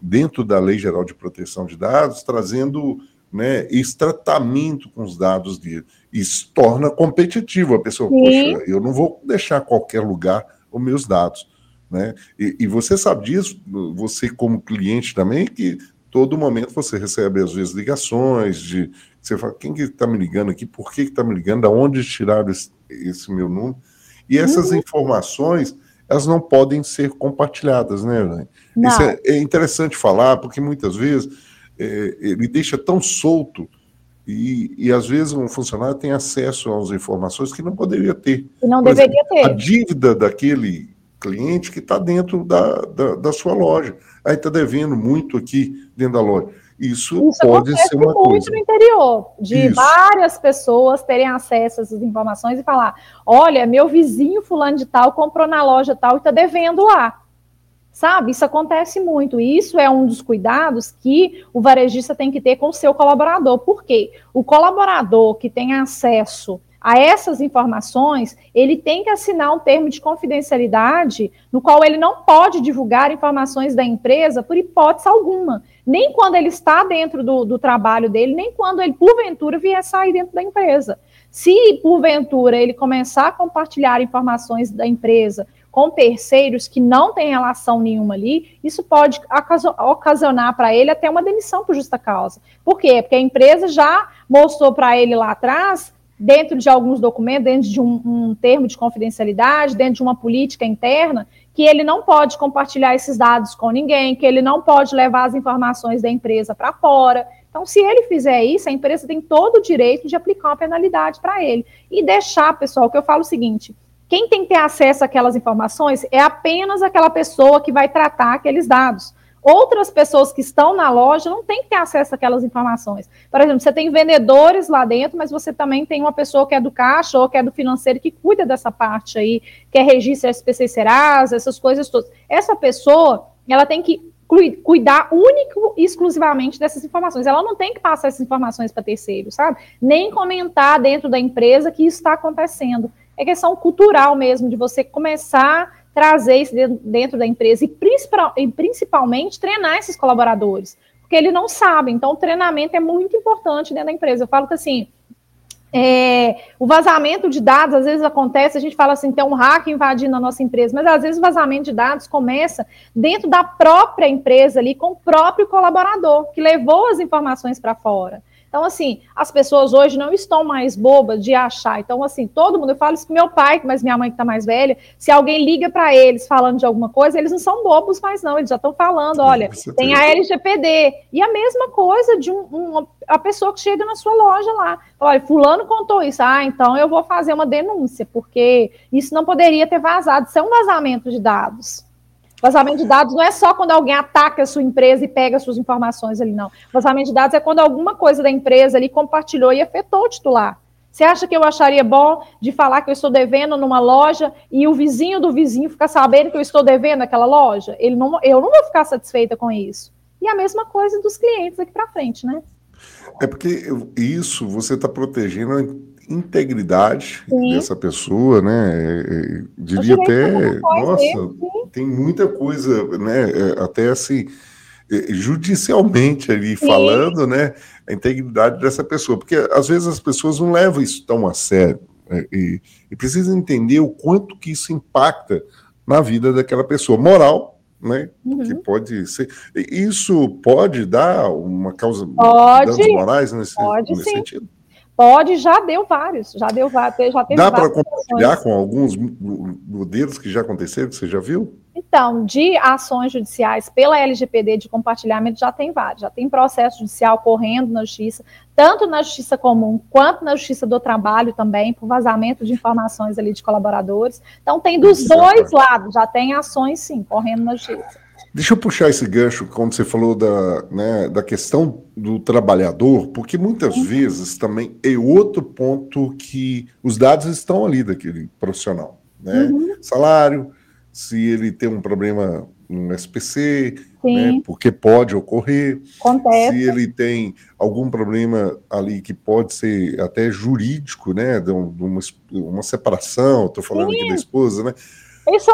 dentro da Lei Geral de Proteção de Dados, trazendo né, esse tratamento com os dados dele. Isso torna competitivo a pessoa. Sim. Poxa, eu não vou deixar qualquer lugar os meus dados. Né? E, e, você sabe disso, você como cliente também, que todo momento você recebe, às vezes, ligações de. Você fala, quem que está me ligando aqui? Por que está me ligando? Da onde tiraram esse, esse, meu número? E essas uhum. informações, elas não podem ser compartilhadas, né, Elaine? Isso é, é interessante falar, porque muitas vezes é, ele deixa tão solto e, e, às vezes um funcionário tem acesso às informações que não poderia ter. E não Por deveria exemplo, ter. A dívida daquele cliente que está dentro da, da, da, sua loja. Aí está devendo muito aqui dentro da loja. Isso, Isso pode ser uma muito coisa. no interior, de Isso. várias pessoas terem acesso a essas informações e falar: olha, meu vizinho fulano de tal comprou na loja tal e está devendo lá. Sabe, isso acontece muito. E isso é um dos cuidados que o varejista tem que ter com o seu colaborador. Por quê? O colaborador que tem acesso a essas informações, ele tem que assinar um termo de confidencialidade no qual ele não pode divulgar informações da empresa por hipótese alguma. Nem quando ele está dentro do, do trabalho dele, nem quando ele, porventura, vier sair dentro da empresa. Se, porventura, ele começar a compartilhar informações da empresa com terceiros que não têm relação nenhuma ali, isso pode ocasionar para ele até uma demissão por justa causa. Por quê? Porque a empresa já mostrou para ele lá atrás, dentro de alguns documentos, dentro de um, um termo de confidencialidade, dentro de uma política interna, que ele não pode compartilhar esses dados com ninguém, que ele não pode levar as informações da empresa para fora. Então, se ele fizer isso, a empresa tem todo o direito de aplicar uma penalidade para ele. E deixar, pessoal, que eu falo o seguinte: quem tem que ter acesso àquelas informações é apenas aquela pessoa que vai tratar aqueles dados. Outras pessoas que estão na loja não têm que ter acesso àquelas informações. Por exemplo, você tem vendedores lá dentro, mas você também tem uma pessoa que é do caixa ou que é do financeiro que cuida dessa parte aí, que é registro SPC Serasa, essas coisas todas. Essa pessoa, ela tem que cuidar único e exclusivamente dessas informações. Ela não tem que passar essas informações para terceiros, sabe? Nem comentar dentro da empresa que isso está acontecendo é questão cultural mesmo, de você começar a trazer isso dentro da empresa e, principalmente treinar esses colaboradores, porque ele não sabe. Então, o treinamento é muito importante dentro da empresa. Eu falo que assim. É, o vazamento de dados às vezes acontece, a gente fala assim, tem um hack invadindo a nossa empresa, mas às vezes o vazamento de dados começa dentro da própria empresa ali, com o próprio colaborador, que levou as informações para fora. Então, assim, as pessoas hoje não estão mais bobas de achar. Então, assim, todo mundo, eu falo isso com meu pai, mas minha mãe que está mais velha, se alguém liga para eles falando de alguma coisa, eles não são bobos mais não, eles já estão falando, olha, tem a LGPD. E a mesma coisa de um, um, a pessoa que chega na sua loja lá. Olha, fulano contou isso, ah, então eu vou fazer uma denúncia, porque isso não poderia ter vazado, isso é um vazamento de dados. Vazamento de dados não é só quando alguém ataca a sua empresa e pega suas informações ali, não. Vazamento de dados é quando alguma coisa da empresa ali compartilhou e afetou o titular. Você acha que eu acharia bom de falar que eu estou devendo numa loja e o vizinho do vizinho ficar sabendo que eu estou devendo naquela loja? Ele não, eu não vou ficar satisfeita com isso. E a mesma coisa dos clientes aqui para frente, né? É porque isso você está protegendo integridade sim. dessa pessoa, né? É, é, diria até, nossa, mesmo, tem muita coisa, né? É, até assim, judicialmente ali sim. falando, né? A integridade dessa pessoa, porque às vezes as pessoas não levam isso tão a sério né? e, e precisam entender o quanto que isso impacta na vida daquela pessoa, moral, né? Uhum. Que pode ser. Isso pode dar uma causa pode, danos morais nesse, pode, nesse sentido? Pode, já deu vários, já deu já teve Dá para compartilhar com alguns modelos que já aconteceram, que você já viu? Então, de ações judiciais pela LGPD de compartilhamento já tem vários, já tem processo judicial correndo na justiça, tanto na justiça comum quanto na justiça do trabalho também, por vazamento de informações ali de colaboradores. Então tem dos dois lados, já tem ações sim, correndo na justiça. Deixa eu puxar esse gancho quando você falou da, né, da questão do trabalhador, porque muitas uhum. vezes também é outro ponto que os dados estão ali daquele profissional, né? Uhum. Salário, se ele tem um problema no SPC, né, porque pode ocorrer. Acontece. Se ele tem algum problema ali que pode ser até jurídico, né, de, uma, uma separação, estou falando Sim. aqui da esposa, né?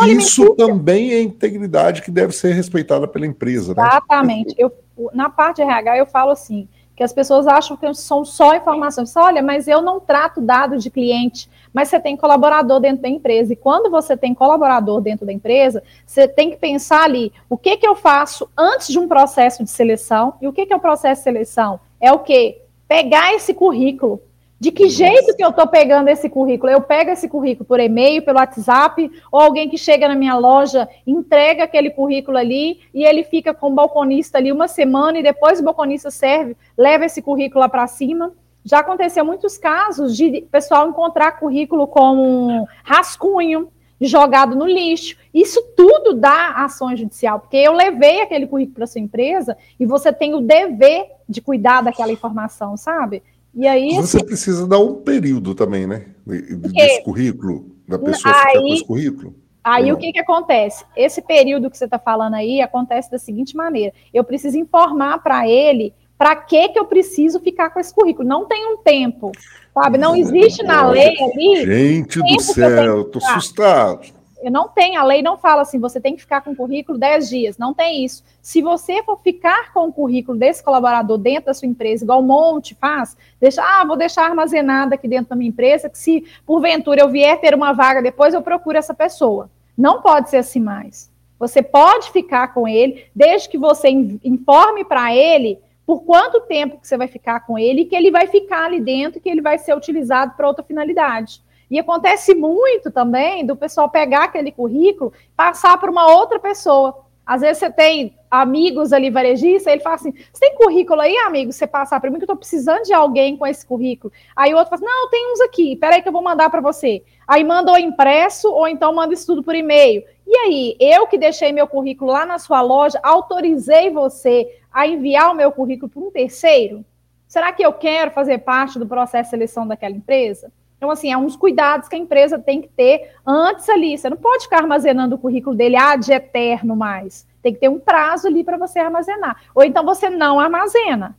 Isso também é integridade que deve ser respeitada pela empresa. Né? Exatamente. Eu, na parte de RH, eu falo assim, que as pessoas acham que são só informações. Olha, mas eu não trato dados de cliente, mas você tem colaborador dentro da empresa. E quando você tem colaborador dentro da empresa, você tem que pensar ali, o que, que eu faço antes de um processo de seleção? E o que, que é o processo de seleção? É o quê? Pegar esse currículo, de que jeito que eu estou pegando esse currículo? Eu pego esse currículo por e-mail, pelo WhatsApp, ou alguém que chega na minha loja, entrega aquele currículo ali e ele fica com o balconista ali uma semana e depois o balconista serve, leva esse currículo lá para cima. Já aconteceu muitos casos de pessoal encontrar currículo com rascunho jogado no lixo. Isso tudo dá ação judicial, porque eu levei aquele currículo para sua empresa e você tem o dever de cuidar daquela informação, sabe? E aí, Você assim, precisa dar um período também, né? Desse currículo, da pessoa aí, com esse currículo. Aí o que, que acontece? Esse período que você está falando aí acontece da seguinte maneira: eu preciso informar para ele para que, que eu preciso ficar com esse currículo. Não tem um tempo, sabe? Não existe na lei ali. Gente do céu, estou assustado eu não tem, a lei não fala assim, você tem que ficar com o currículo 10 dias, não tem isso. Se você for ficar com o currículo desse colaborador dentro da sua empresa, igual o Monte faz, deixa, ah, vou deixar armazenado aqui dentro da minha empresa, que se porventura eu vier ter uma vaga depois, eu procuro essa pessoa. Não pode ser assim mais. Você pode ficar com ele, desde que você informe para ele por quanto tempo que você vai ficar com ele que ele vai ficar ali dentro, que ele vai ser utilizado para outra finalidade. E acontece muito também do pessoal pegar aquele currículo, passar para uma outra pessoa. Às vezes você tem amigos ali varejistas, ele fala assim: você tem currículo aí, amigo? Você passar para mim que eu estou precisando de alguém com esse currículo. Aí o outro fala assim: não, tem uns aqui, peraí que eu vou mandar para você. Aí manda ou impresso, ou então manda isso tudo por e-mail. E aí, eu que deixei meu currículo lá na sua loja, autorizei você a enviar o meu currículo para um terceiro? Será que eu quero fazer parte do processo de seleção daquela empresa? Então, assim, é uns cuidados que a empresa tem que ter antes ali. Você não pode ficar armazenando o currículo dele de eterno mais. Tem que ter um prazo ali para você armazenar. Ou então você não armazena,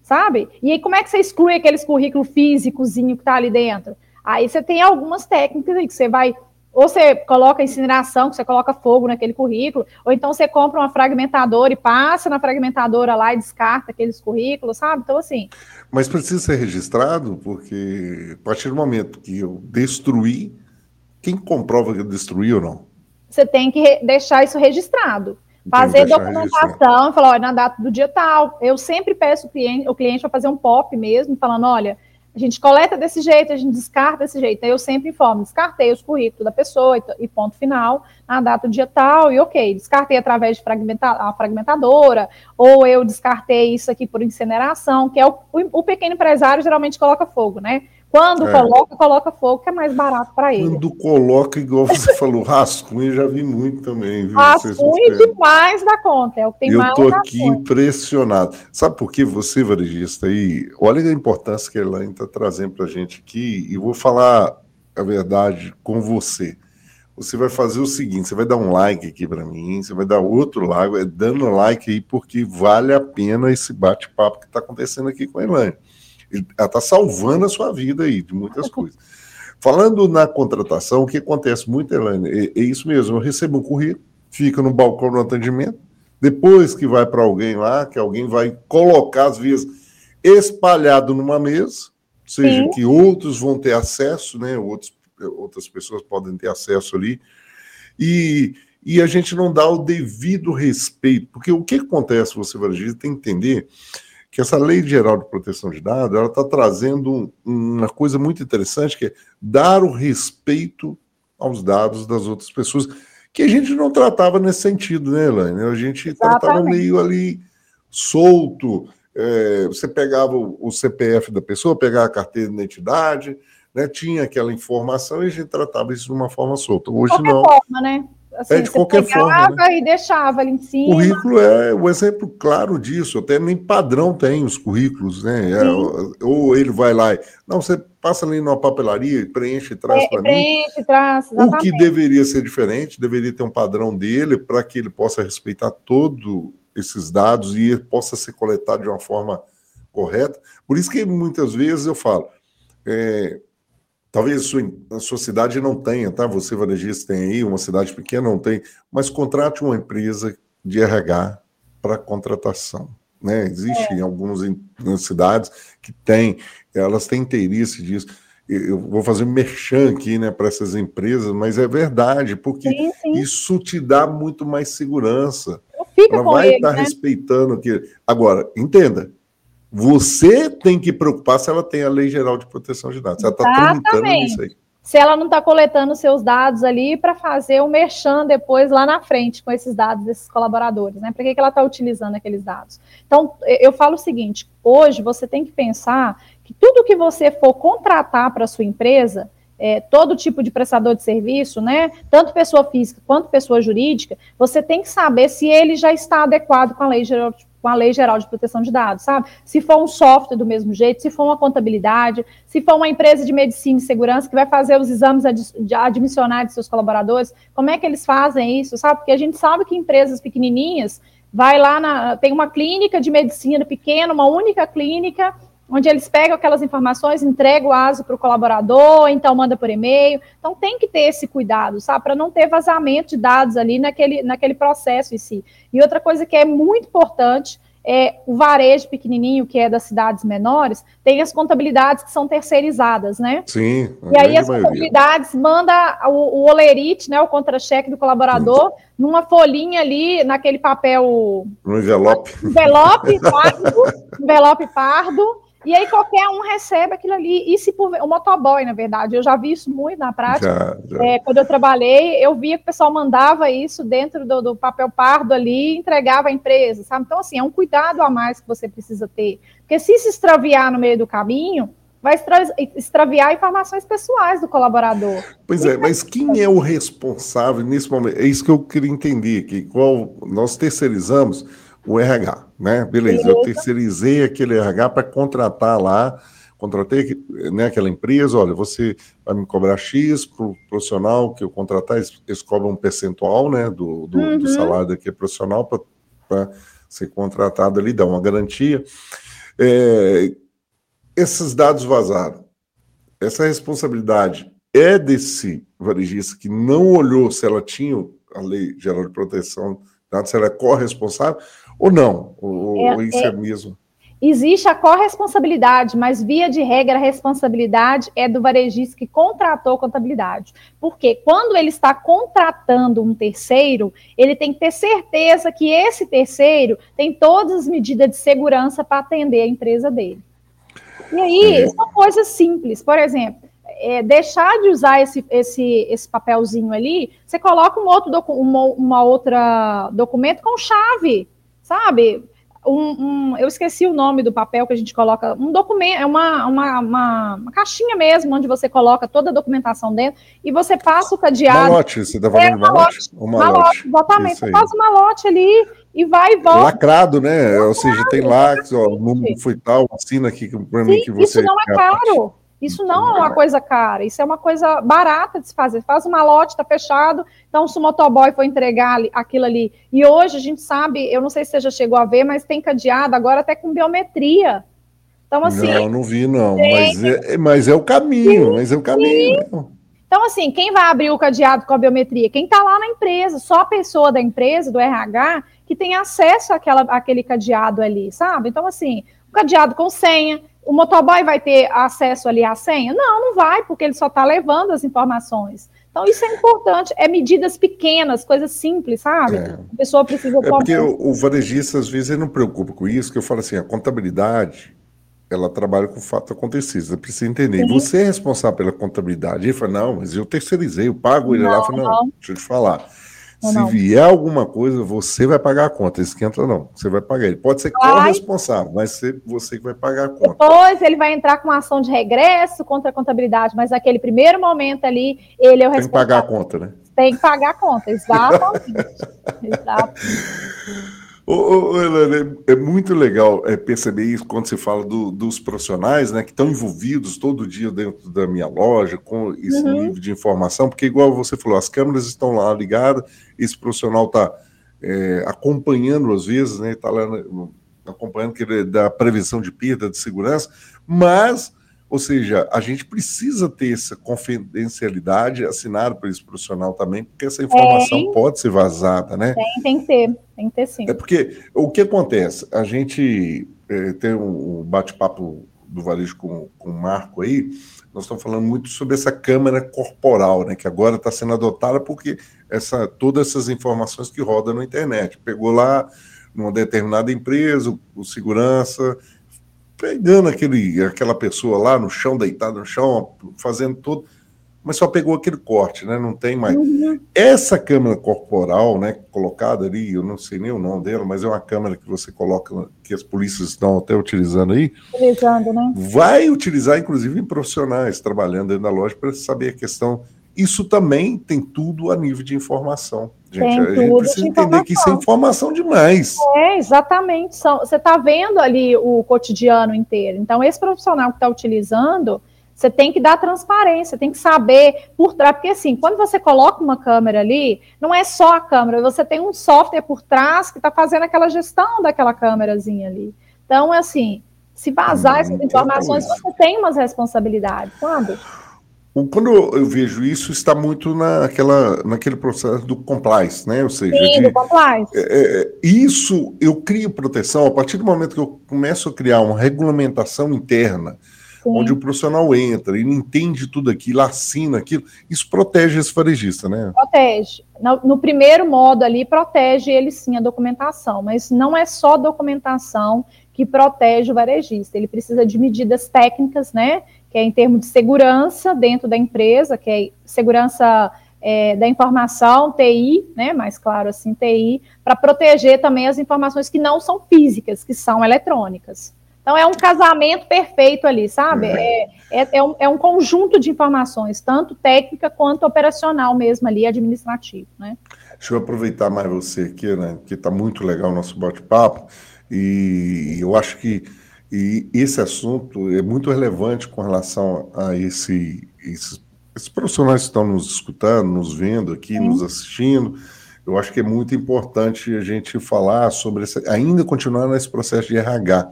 sabe? E aí, como é que você exclui aqueles currículos físicos que está ali dentro? Aí você tem algumas técnicas aí que você vai ou você coloca incineração, que você coloca fogo naquele currículo, ou então você compra uma fragmentadora e passa na fragmentadora lá e descarta aqueles currículos, sabe? Então, assim. Mas precisa ser registrado, porque a partir do momento que eu destruí, quem comprova que eu destruí ou não? Você tem que deixar isso registrado. Fazer documentação, falar, olha, na data do dia tal. Eu sempre peço o cliente, o cliente para fazer um pop mesmo, falando, olha, a gente coleta desse jeito, a gente descarta desse jeito. Aí eu sempre informo, descartei os currículos da pessoa e, ponto final, na data do dia tal, e ok, descartei através de fragmenta, a fragmentadora, ou eu descartei isso aqui por incineração, que é o, o, o pequeno empresário geralmente coloca fogo, né? Quando é. coloca, coloca fogo, que é mais barato para ele. Quando coloca, igual você falou, rascunho, já vi muito também. Viu? Rascunho demais da conta, é o que tem Eu mais Eu tô aqui conta. impressionado. Sabe por que você, varejista, aí, olha a importância que a Elaine está trazendo para a gente aqui, e vou falar a verdade com você. Você vai fazer o seguinte: você vai dar um like aqui para mim, você vai dar outro like, dando like aí, porque vale a pena esse bate-papo que está acontecendo aqui com a Elaine ela está salvando a sua vida aí de muitas coisas. Falando na contratação, o que acontece muito, Elaine, é, é isso mesmo. Eu recebo um currículo, fica no balcão do atendimento, depois que vai para alguém lá, que alguém vai colocar, às vezes, espalhado numa mesa, ou seja, Sim. que outros vão ter acesso, né? Outros, outras pessoas podem ter acesso ali. E, e a gente não dá o devido respeito, porque o que acontece, você varejista, tem que entender que essa Lei Geral de Proteção de Dados ela está trazendo uma coisa muito interessante, que é dar o respeito aos dados das outras pessoas, que a gente não tratava nesse sentido, né, Elaine? A gente Exatamente. tratava meio ali solto, é, você pegava o, CPF da pessoa, pegava a carteira de identidade, né, tinha aquela informação e a gente tratava isso de uma forma solta. Hoje não. Forma, né? Assim, é de qualquer forma. Né? e deixava ali em cima. O currículo é o exemplo claro disso. Até nem padrão tem os currículos, né? É, ou ele vai lá e. Não, você passa ali numa papelaria, preenche e traz é, para mim. Preenche, traz. Exatamente. O que deveria ser diferente, deveria ter um padrão dele para que ele possa respeitar todos esses dados e possa ser coletado de uma forma correta. Por isso que muitas vezes eu falo. É, Talvez a sua, a sua cidade não tenha, tá? Você, varejista, tem aí, uma cidade pequena não tem, mas contrate uma empresa de RH para contratação. Né? Existe é. algumas cidades que tem, elas têm interesse disso. Eu vou fazer um merchan aqui né, para essas empresas, mas é verdade, porque sim, sim. isso te dá muito mais segurança. Ela vai ele, estar tá né? respeitando que. Agora, entenda, você tem que preocupar se ela tem a Lei Geral de Proteção de Dados. Ela está tramitando isso aí. Se ela não está coletando seus dados ali para fazer o um merchan depois lá na frente com esses dados desses colaboradores, né? Para que, que ela está utilizando aqueles dados? Então, eu falo o seguinte: hoje você tem que pensar que tudo que você for contratar para sua empresa, é, todo tipo de prestador de serviço, né, tanto pessoa física quanto pessoa jurídica, você tem que saber se ele já está adequado com a lei geral de com a Lei Geral de Proteção de Dados, sabe? Se for um software do mesmo jeito, se for uma contabilidade, se for uma empresa de medicina e segurança que vai fazer os exames admissionais de seus colaboradores, como é que eles fazem isso, sabe? Porque a gente sabe que empresas pequenininhas vai lá na tem uma clínica de medicina pequena, uma única clínica, onde eles pegam aquelas informações, entregam o ASO para o colaborador, então manda por e-mail. Então tem que ter esse cuidado, sabe, para não ter vazamento de dados ali naquele, naquele processo em si. E outra coisa que é muito importante é o varejo pequenininho, que é das cidades menores, tem as contabilidades que são terceirizadas, né? Sim. E aí as contabilidades manda o, o olerite, né, o contra-cheque do colaborador, numa folhinha ali, naquele papel... No envelope. Envelope pardo, envelope pardo, e aí qualquer um recebe aquilo ali. E se por o motoboy, na verdade, eu já vi isso muito na prática. Já, já. É, quando eu trabalhei, eu via que o pessoal mandava isso dentro do, do papel pardo ali e entregava à empresa, sabe? Então, assim, é um cuidado a mais que você precisa ter. Porque se se extraviar no meio do caminho, vai extraviar informações pessoais do colaborador. Pois é, mas quem é o responsável nesse momento? É isso que eu queria entender, que qual nós terceirizamos o RH, né? Beleza, eu terceirizei aquele RH para contratar lá, contratei né, aquela empresa, olha, você vai me cobrar X para o profissional que eu contratar, eles, eles cobram um percentual né, do, do, uhum. do salário daquele profissional para ser contratado ali, dá uma garantia. É, esses dados vazaram. Essa responsabilidade é desse varejista que não olhou se ela tinha a lei geral de proteção de dados, se ela é corresponsável, ou não? Ou, é, ou isso é, é mesmo? Existe a corresponsabilidade, mas via de regra a responsabilidade é do varejista que contratou contabilidade. Porque quando ele está contratando um terceiro, ele tem que ter certeza que esse terceiro tem todas as medidas de segurança para atender a empresa dele. E aí, é. são coisas simples. Por exemplo, é, deixar de usar esse, esse, esse papelzinho ali, você coloca um outro uma, uma outra documento com chave sabe? Um, um, eu esqueci o nome do papel que a gente coloca, um documento, é uma, uma, uma, uma, caixinha mesmo, onde você coloca toda a documentação dentro e você passa o cadeado. Malote, você está falando é, malote? Malote, malote, exatamente. Você faz o malote ali e vai e volta. Lacrado, né? Lacrado, Ou seja, tem lá, ó, não foi tal, assina aqui para mim que você. Isso não é caro. Isso não é uma coisa cara, isso é uma coisa barata de se fazer. Faz uma lote, está fechado, então se o motoboy for entregar ali, aquilo ali. E hoje a gente sabe, eu não sei se você já chegou a ver, mas tem cadeado agora até com biometria. Então, assim. Não, não vi, não. Tem... Mas, é, mas é o caminho, mas é o caminho. Sim. Então, assim, quem vai abrir o cadeado com a biometria? Quem está lá na empresa, só a pessoa da empresa, do RH, que tem acesso àquela, àquele cadeado ali, sabe? Então, assim, o cadeado com senha, o motoboy vai ter acesso ali à senha? Não, não vai, porque ele só está levando as informações. Então, isso é importante, é medidas pequenas, coisas simples, sabe? É. A pessoa precisa... É porque o, o varejista, às vezes, ele não preocupa com isso, que eu falo assim, a contabilidade, ela trabalha com fato acontecido, você precisa entender. Sim. Você é responsável pela contabilidade. Ele fala, não, mas eu terceirizei, eu pago ele não, lá. Eu falo, não, não, deixa eu te falar. Se não. vier alguma coisa, você vai pagar a conta. Esquenta não, você vai pagar. Ele pode ser corresponsável, mas você, você que vai pagar a conta. Depois ele vai entrar com uma ação de regresso contra a contabilidade, mas naquele primeiro momento ali, ele é o responsável. Tem que pagar a conta, né? Tem que pagar a conta, exatamente. exatamente. Ô, ô, Helena, é, é muito legal é, perceber isso quando se fala do, dos profissionais né, que estão envolvidos todo dia dentro da minha loja com esse uhum. nível de informação, porque, igual você falou, as câmeras estão lá ligadas, esse profissional está é, acompanhando, às vezes, né, está lá acompanhando que ele, da prevenção de perda, de segurança, mas ou seja, a gente precisa ter essa confidencialidade assinada por esse profissional também, porque essa informação tem, pode ser vazada, né? Tem, tem que ter, tem que ter sim. É porque o que acontece? A gente é, tem um, bate-papo do varejo com, com o Marco aí, nós estamos falando muito sobre essa câmera corporal, né? Que agora está sendo adotada porque essa, todas essas informações que rodam na internet. Pegou lá numa determinada empresa, o segurança pegando aquele, aquela pessoa lá no chão, deitada no chão, fazendo tudo, mas só pegou aquele corte, né? Não tem mais. Uhum. Essa câmera corporal, né, colocada ali, eu não sei nem o nome dela, mas é uma câmera que você coloca, que as polícias estão até utilizando aí. Utilizando, né? Vai utilizar, inclusive, em profissionais trabalhando dentro da loja para saber a questão. Isso também tem tudo a nível de informação. Gente, a gente precisa entender que isso é informação demais. É, exatamente. São, você está vendo ali o cotidiano inteiro. Então, esse profissional que está utilizando, você tem que dar transparência, tem que saber por trás. Porque, assim, quando você coloca uma câmera ali, não é só a câmera, você tem um software por trás que está fazendo aquela gestão daquela câmerazinha ali. Então, assim, se vazar hum, essas informações, você tem umas responsabilidades, sabe? Quando eu vejo isso, está muito naquela, naquele processo do compliance, né? Ou seja, Sim, de, do compliance. É, é, isso eu crio proteção a partir do momento que eu começo a criar uma regulamentação interna, Sim. onde o profissional entra e entende tudo aquilo, assina aquilo, isso protege esse varejista, né? Protege. No, no primeiro modo ali, protege ele sim a documentação, mas não é só documentação que protege o varejista, ele precisa de medidas técnicas, né? Que é em termos de segurança dentro da empresa, que é segurança é, da informação, TI, né, mais claro assim, TI, para proteger também as informações que não são físicas, que são eletrônicas. Então é um casamento perfeito ali, sabe? É, é, é, um, é um conjunto de informações, tanto técnica quanto operacional mesmo ali, administrativo, né? Deixa eu aproveitar mais você aqui, né? Que está muito legal o nosso bate-papo. E eu acho que e esse assunto é muito relevante com relação a esse, esses, esses profissionais que estão nos escutando, nos vendo aqui, Sim. nos assistindo. Eu acho que é muito importante a gente falar sobre esse, ainda continuar nesse processo de RH.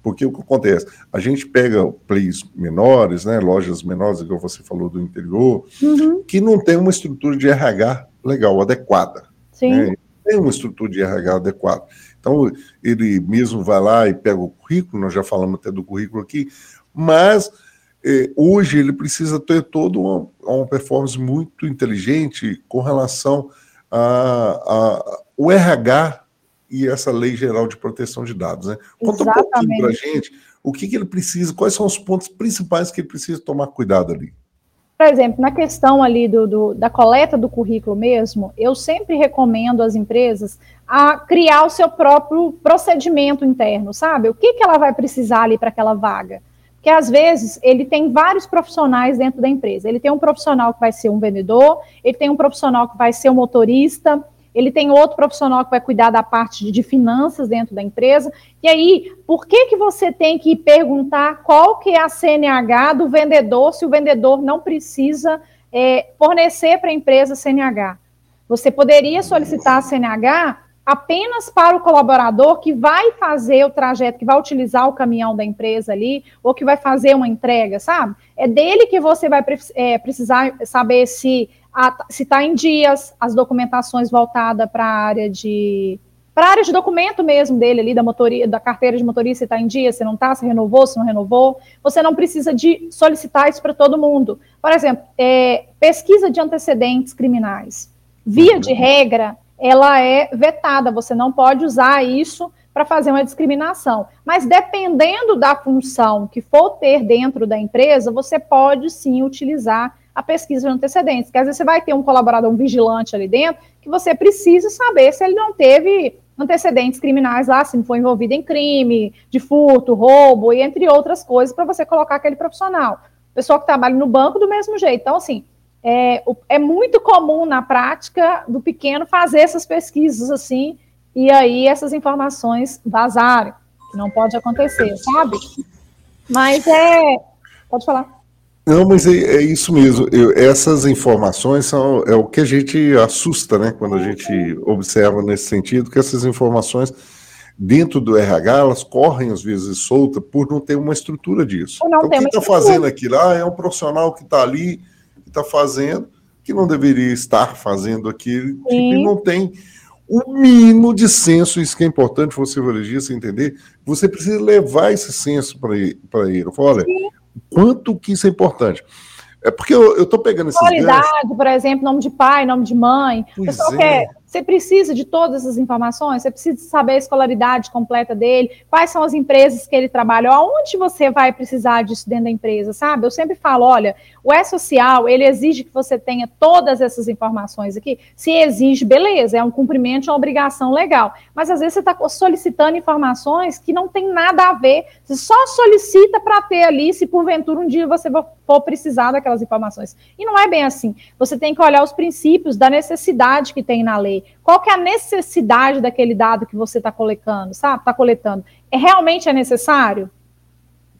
Porque o que acontece? A gente pega plays menores, né, lojas menores, igual você falou do interior, uhum. que não tem uma estrutura de RH legal, adequada. Sim. Né? Tem uma estrutura de RH adequada. Então, ele mesmo vai lá e pega o currículo, nós já falamos até do currículo aqui, mas eh, hoje ele precisa ter toda uma, uma, performance muito inteligente com relação ao RH e essa lei geral de proteção de dados. Né? Conta Exatamente. um pouquinho para a gente o que, que ele precisa, quais são os pontos principais que ele precisa tomar cuidado ali. Por exemplo, na questão ali do, do, da coleta do currículo mesmo, eu sempre recomendo às empresas a criar o seu próprio procedimento interno, sabe? O que, que ela vai precisar ali para aquela vaga? Porque às vezes ele tem vários profissionais dentro da empresa. Ele tem um profissional que vai ser um vendedor, ele tem um profissional que vai ser um motorista, ele tem outro profissional que vai cuidar da parte de finanças dentro da empresa. E aí, por que que você tem que perguntar qual que é a CNH do vendedor se o vendedor não precisa é, fornecer para a empresa CNH? Você poderia solicitar a CNH apenas para o colaborador que vai fazer o trajeto, que vai utilizar o caminhão da empresa ali, ou que vai fazer uma entrega, sabe? É dele que você vai é, precisar saber se se está em dias, as documentações voltadas para a área de para a área de documento mesmo dele ali, da motoria, da carteira de motorista, se está em dia, se não está, se renovou, se não renovou. Você não precisa de solicitar isso para todo mundo. Por exemplo, é, pesquisa de antecedentes criminais. Via de regra, ela é vetada, você não pode usar isso para fazer uma discriminação. Mas dependendo da função que for ter dentro da empresa, você pode sim utilizar a pesquisa de antecedentes, porque às vezes você vai ter um colaborador, um vigilante ali dentro, que você precisa saber se ele não teve antecedentes criminais lá, se não foi envolvido em crime, de furto, roubo e entre outras coisas, para você colocar aquele profissional. Pessoal que trabalha no banco do mesmo jeito. Então, assim, é, é muito comum na prática do pequeno fazer essas pesquisas assim, e aí essas informações vazarem. Não pode acontecer, sabe? Mas é. Pode falar. Não, mas é, é isso mesmo. Eu, essas informações são é o que a gente assusta, né? Quando a gente observa nesse sentido, que essas informações dentro do RH elas correm às vezes solta por não ter uma estrutura disso. Então, quem está fazendo aquilo? Ah, é um profissional que está ali, que está fazendo, que não deveria estar fazendo aquilo, tipo, e não tem o mínimo de senso, isso que é importante você, varejista, entender. Você precisa levar esse senso para ele. ele. Eu falo, olha, Sim. Quanto que isso é importante. É porque eu estou pegando esses Qualidade, ganchos. por exemplo, nome de pai, nome de mãe. Pois o pessoal é. quer você precisa de todas essas informações, você precisa saber a escolaridade completa dele, quais são as empresas que ele trabalha, aonde você vai precisar disso dentro da empresa, sabe? Eu sempre falo, olha, o E-Social, ele exige que você tenha todas essas informações aqui. Se exige, beleza, é um cumprimento, é uma obrigação legal. Mas às vezes você está solicitando informações que não tem nada a ver, você só solicita para ter ali, se porventura um dia você for precisar daquelas informações. E não é bem assim. Você tem que olhar os princípios da necessidade que tem na lei qual que é a necessidade daquele dado que você está coletando, sabe? Está coletando. É, realmente é necessário?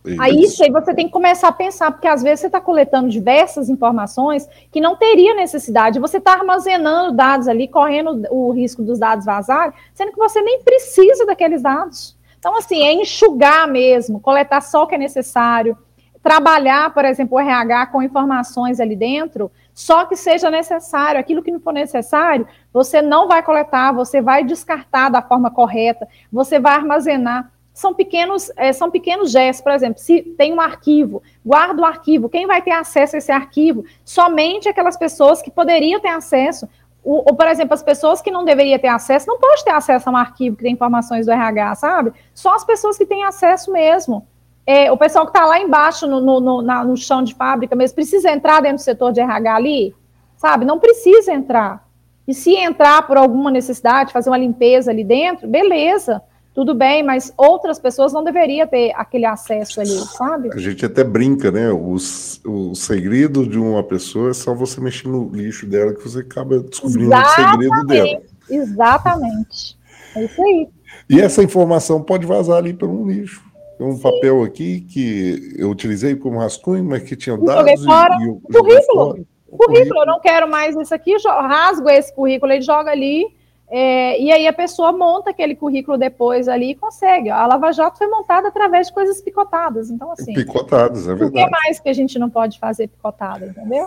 Isso. Aí isso aí você tem que começar a pensar, porque às vezes você está coletando diversas informações que não teria necessidade. Você está armazenando dados ali, correndo o risco dos dados vazarem, sendo que você nem precisa daqueles dados. Então, assim, é enxugar mesmo, coletar só o que é necessário, trabalhar, por exemplo, o RH com informações ali dentro, só que seja necessário. Aquilo que não for necessário, você não vai coletar, você vai descartar da forma correta, você vai armazenar. São pequenos, é, são pequenos gestos, por exemplo, se tem um arquivo, guarda o arquivo. Quem vai ter acesso a esse arquivo? Somente aquelas pessoas que poderiam ter acesso. Ou, ou, por exemplo, as pessoas que não deveriam ter acesso, não pode ter acesso a um arquivo que tem informações do RH, sabe? Só as pessoas que têm acesso mesmo é, o pessoal que está lá embaixo no, no, no, na, no, chão de fábrica mesmo, precisa entrar dentro do setor de RH ali? Sabe? Não precisa entrar. E se entrar por alguma necessidade, fazer uma limpeza ali dentro, beleza, tudo bem, mas outras pessoas não deveriam ter aquele acesso ali, sabe? A gente até brinca, né? Os, o segredo de uma pessoa é só você mexer no lixo dela que você acaba descobrindo Exatamente. o segredo dela. Exatamente. É isso aí. E essa informação pode vazar ali por um lixo. Um Sim. papel aqui que eu utilizei como rascunho, mas que tinha dados. Fora. E, e o currículo. O currículo, eu não quero mais isso aqui, rasgo esse currículo, ele joga ali, é, e aí a pessoa monta aquele currículo depois ali e consegue. A Lava Jato foi montada através de coisas picotadas, então assim. Picotadas, é verdade. O que mais que a gente não pode fazer picotada, entendeu?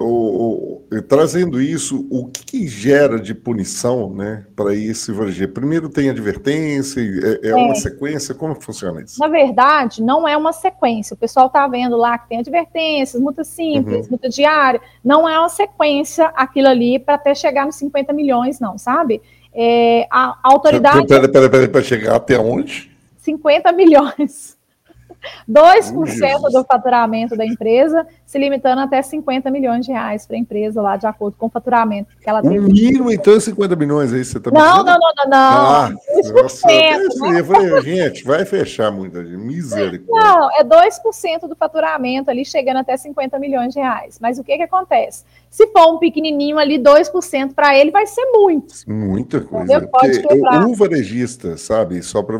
O, o, trazendo isso, o que, que, gera de punição né, para esse varejo? Primeiro tem advertência, é, é, é, uma sequência? Como funciona isso? Na verdade, não é uma sequência. O pessoal está vendo lá que tem advertências, multa simples, uhum. multa diária. Não é uma sequência aquilo ali para até chegar nos 50 milhões, não, sabe? É, a, a autoridade. Peraí, peraí, peraí, para chegar até onde? 50 milhões. 2% do faturamento da empresa, se limitando até 50 milhões de reais para a empresa lá, de acordo com o faturamento que ela teve. O mínimo, então, é 50 milhões aí, você está não, não, não, não, não, ah, 2%. Nossa, eu falei, gente, vai fechar muita gente, misericórdia. Não, é 2% do faturamento ali, chegando até 50 milhões de reais. Mas o que que acontece? Se for um pequenininho ali, 2% para ele vai ser muito. Muita coisa. Pode quebrar. O varejista, sabe, só para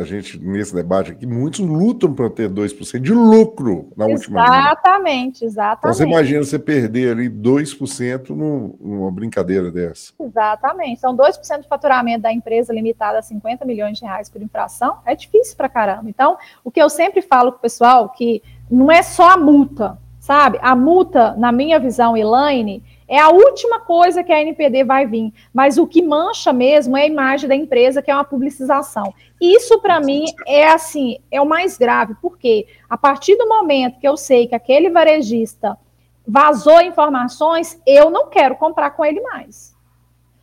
a gente, nesse debate aqui, muitos lutam para ter 2% de lucro na última Exatamente, exatamente. Então você imagina você perder ali 2% numa brincadeira dessa. Exatamente. São 2% do faturamento da empresa limitada a 50 milhões de reais por infração. É difícil para caramba. Então, o que eu sempre falo com o pessoal que não é só a multa, sabe? A multa, na minha visão, Elaine, é a última coisa que a NPD vai vir, mas o que mancha mesmo é a imagem da empresa, que é uma publicização. Isso, para mim, é assim, é o mais grave, porque a partir do momento que eu sei que aquele varejista vazou informações, eu não quero comprar com ele mais.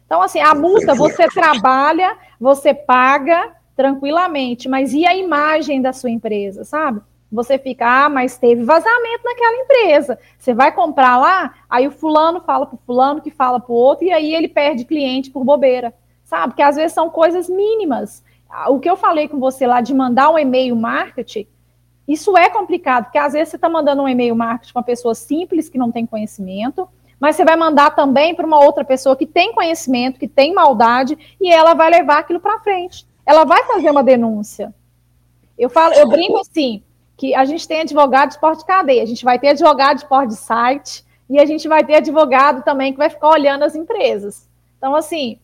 Então, assim, a multa você trabalha, você paga tranquilamente, mas e a imagem da sua empresa, sabe? Você fica, ah, mas teve vazamento naquela empresa. Você vai comprar lá, aí o fulano fala para o fulano, que fala para o outro, e aí ele perde cliente por bobeira, sabe? Porque às vezes são coisas mínimas. O que eu falei com você lá de mandar um e-mail marketing, Isso é complicado, porque às vezes você está mandando um e-mail marketing para uma pessoa simples que não tem conhecimento, mas você vai mandar também para uma outra pessoa que tem conhecimento, que tem maldade, e ela vai levar aquilo para frente. Ela vai fazer uma denúncia. Eu falo, eu brinco assim, que a gente tem advogado de porte de cadeia, a gente vai ter advogado de porte de site, e a gente vai ter advogado também que vai ficar olhando as empresas. Então, assim,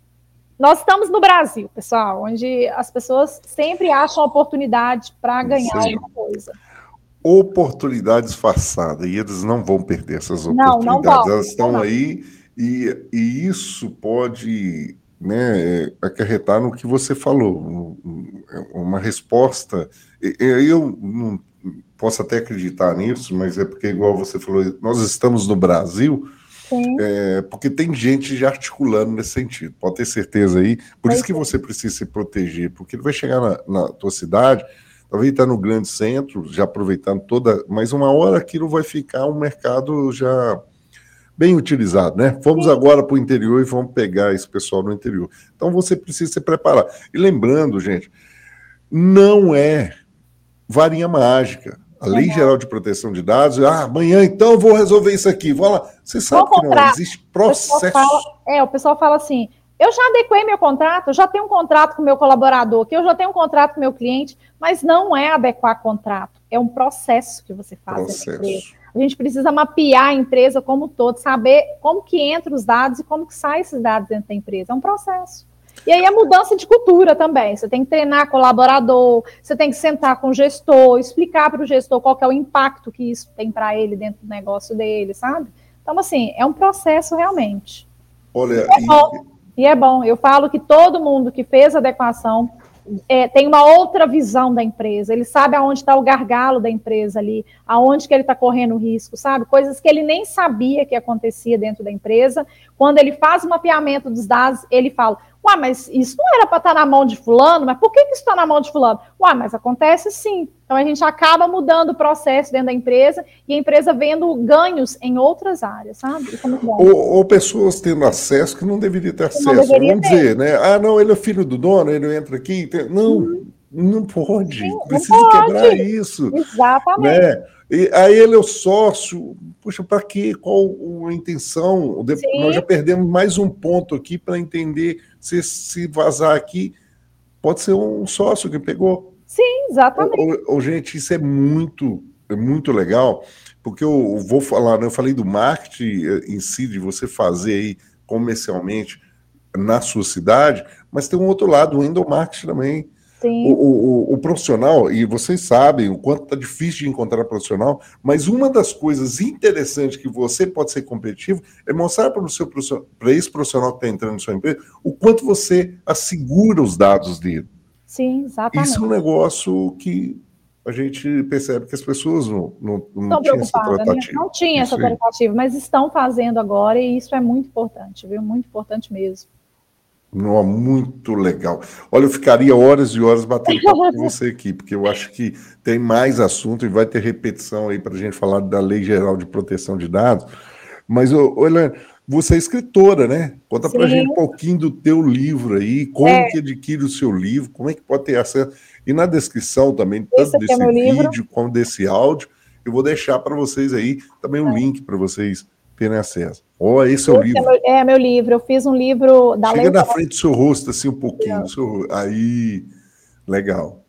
nós estamos no Brasil, pessoal, onde as pessoas sempre acham oportunidade para ganhar Sim. alguma coisa. Oportunidade disfarçada, e eles não vão perder essas oportunidades. Não, não Elas estão não. aí, e, e isso pode né, acarretar no que você falou, uma resposta. Eu não posso até acreditar nisso, mas é porque, igual você falou, nós estamos no Brasil é, porque tem gente já articulando nesse sentido, pode ter certeza aí. Por isso que você precisa se proteger, porque ele vai chegar na, na tua cidade, talvez está no grande centro, já aproveitando toda, mas uma hora aquilo vai ficar um mercado já bem utilizado, né? Vamos Sim. agora para o interior e vamos pegar esse pessoal no interior. Então você precisa se preparar. E lembrando, gente, não é varinha mágica. A Lei Geral de Proteção de Dados, ah, amanhã então eu vou resolver isso aqui. Vou lá. Você sabe que não existe processo. O fala, é, o pessoal fala assim: eu já adequei meu contrato, eu já tenho um contrato com o meu colaborador, que eu já tenho um contrato com o meu cliente, mas não é adequar contrato, é um processo que você faz. Processo. A gente precisa mapear a empresa como um todo, saber como que entra os dados e como que sai esses dados dentro da empresa. É um processo. E aí a mudança de cultura também. Você tem que treinar colaborador, você tem que sentar com o gestor, explicar para o gestor qual é o impacto que isso tem para ele dentro do negócio dele, sabe? Então, assim, é um processo realmente. Olha, e é, e... Bom, e é bom. Eu falo que todo mundo que fez adequação é, tem uma outra visão da empresa, ele sabe aonde está o gargalo da empresa ali, aonde que ele está correndo risco, sabe? Coisas que ele nem sabia que acontecia dentro da empresa. Quando ele faz o mapeamento dos dados, ele fala: Ué, mas isso não era para estar tá na mão de fulano, mas por que, que isso está na mão de fulano? Ué, mas acontece sim. Então a gente acaba mudando o processo dentro da empresa e a empresa vendo ganhos em outras áreas, sabe? É ou, ou, pessoas tendo acesso que não deveria ter acesso. Deveria Vamos ter. dizer, né? Ah, não, ele é filho do dono, ele entra aqui. Tem... Não, hum. não pode. Sim, Precisa não pode. quebrar isso. Exatamente. Né? E aí ele é o sócio. Puxa, para quê? Qual a intenção? Sim. Nós já perdemos mais um ponto aqui para entender se, se vazar aqui, pode ser um sócio que pegou. Sim, exatamente. Ô, gente, isso é muito, é muito legal, porque eu vou falar, né, eu falei do marketing eh, em si, de você fazer aí comercialmente na sua cidade, mas tem um outro lado, o endomarketing também. O, o, o, profissional, e vocês sabem o quanto está difícil de encontrar profissional, mas uma das coisas interessantes que você pode ser competitivo é mostrar para esse profissional que está entrando na sua empresa o quanto você assegura os dados dele. Sim, exatamente. Isso é um negócio que a gente percebe que as pessoas não, não, não tinham essa né? tratativa. Não tinha essa tratativa, mas estão fazendo agora e isso é muito importante, viu? Muito importante mesmo. Não, muito legal. Olha, eu ficaria horas e horas batendo papo com você aqui, porque eu acho que tem mais assunto e vai ter repetição aí para a gente falar da Lei Geral de Proteção de Dados. Mas, olha, você é escritora, né? Conta para a gente um pouquinho do teu livro aí, como é. que adquire o seu livro, como é que pode ter acesso. E na descrição também, tanto é desse é vídeo livro. como desse áudio, eu vou deixar para vocês aí também um é. link para vocês terem acesso. Oh, esse é o livro. É, meu livro. Eu fiz um livro da Chega na frente do seu rosto, assim, um pouquinho. Seu... Aí, legal.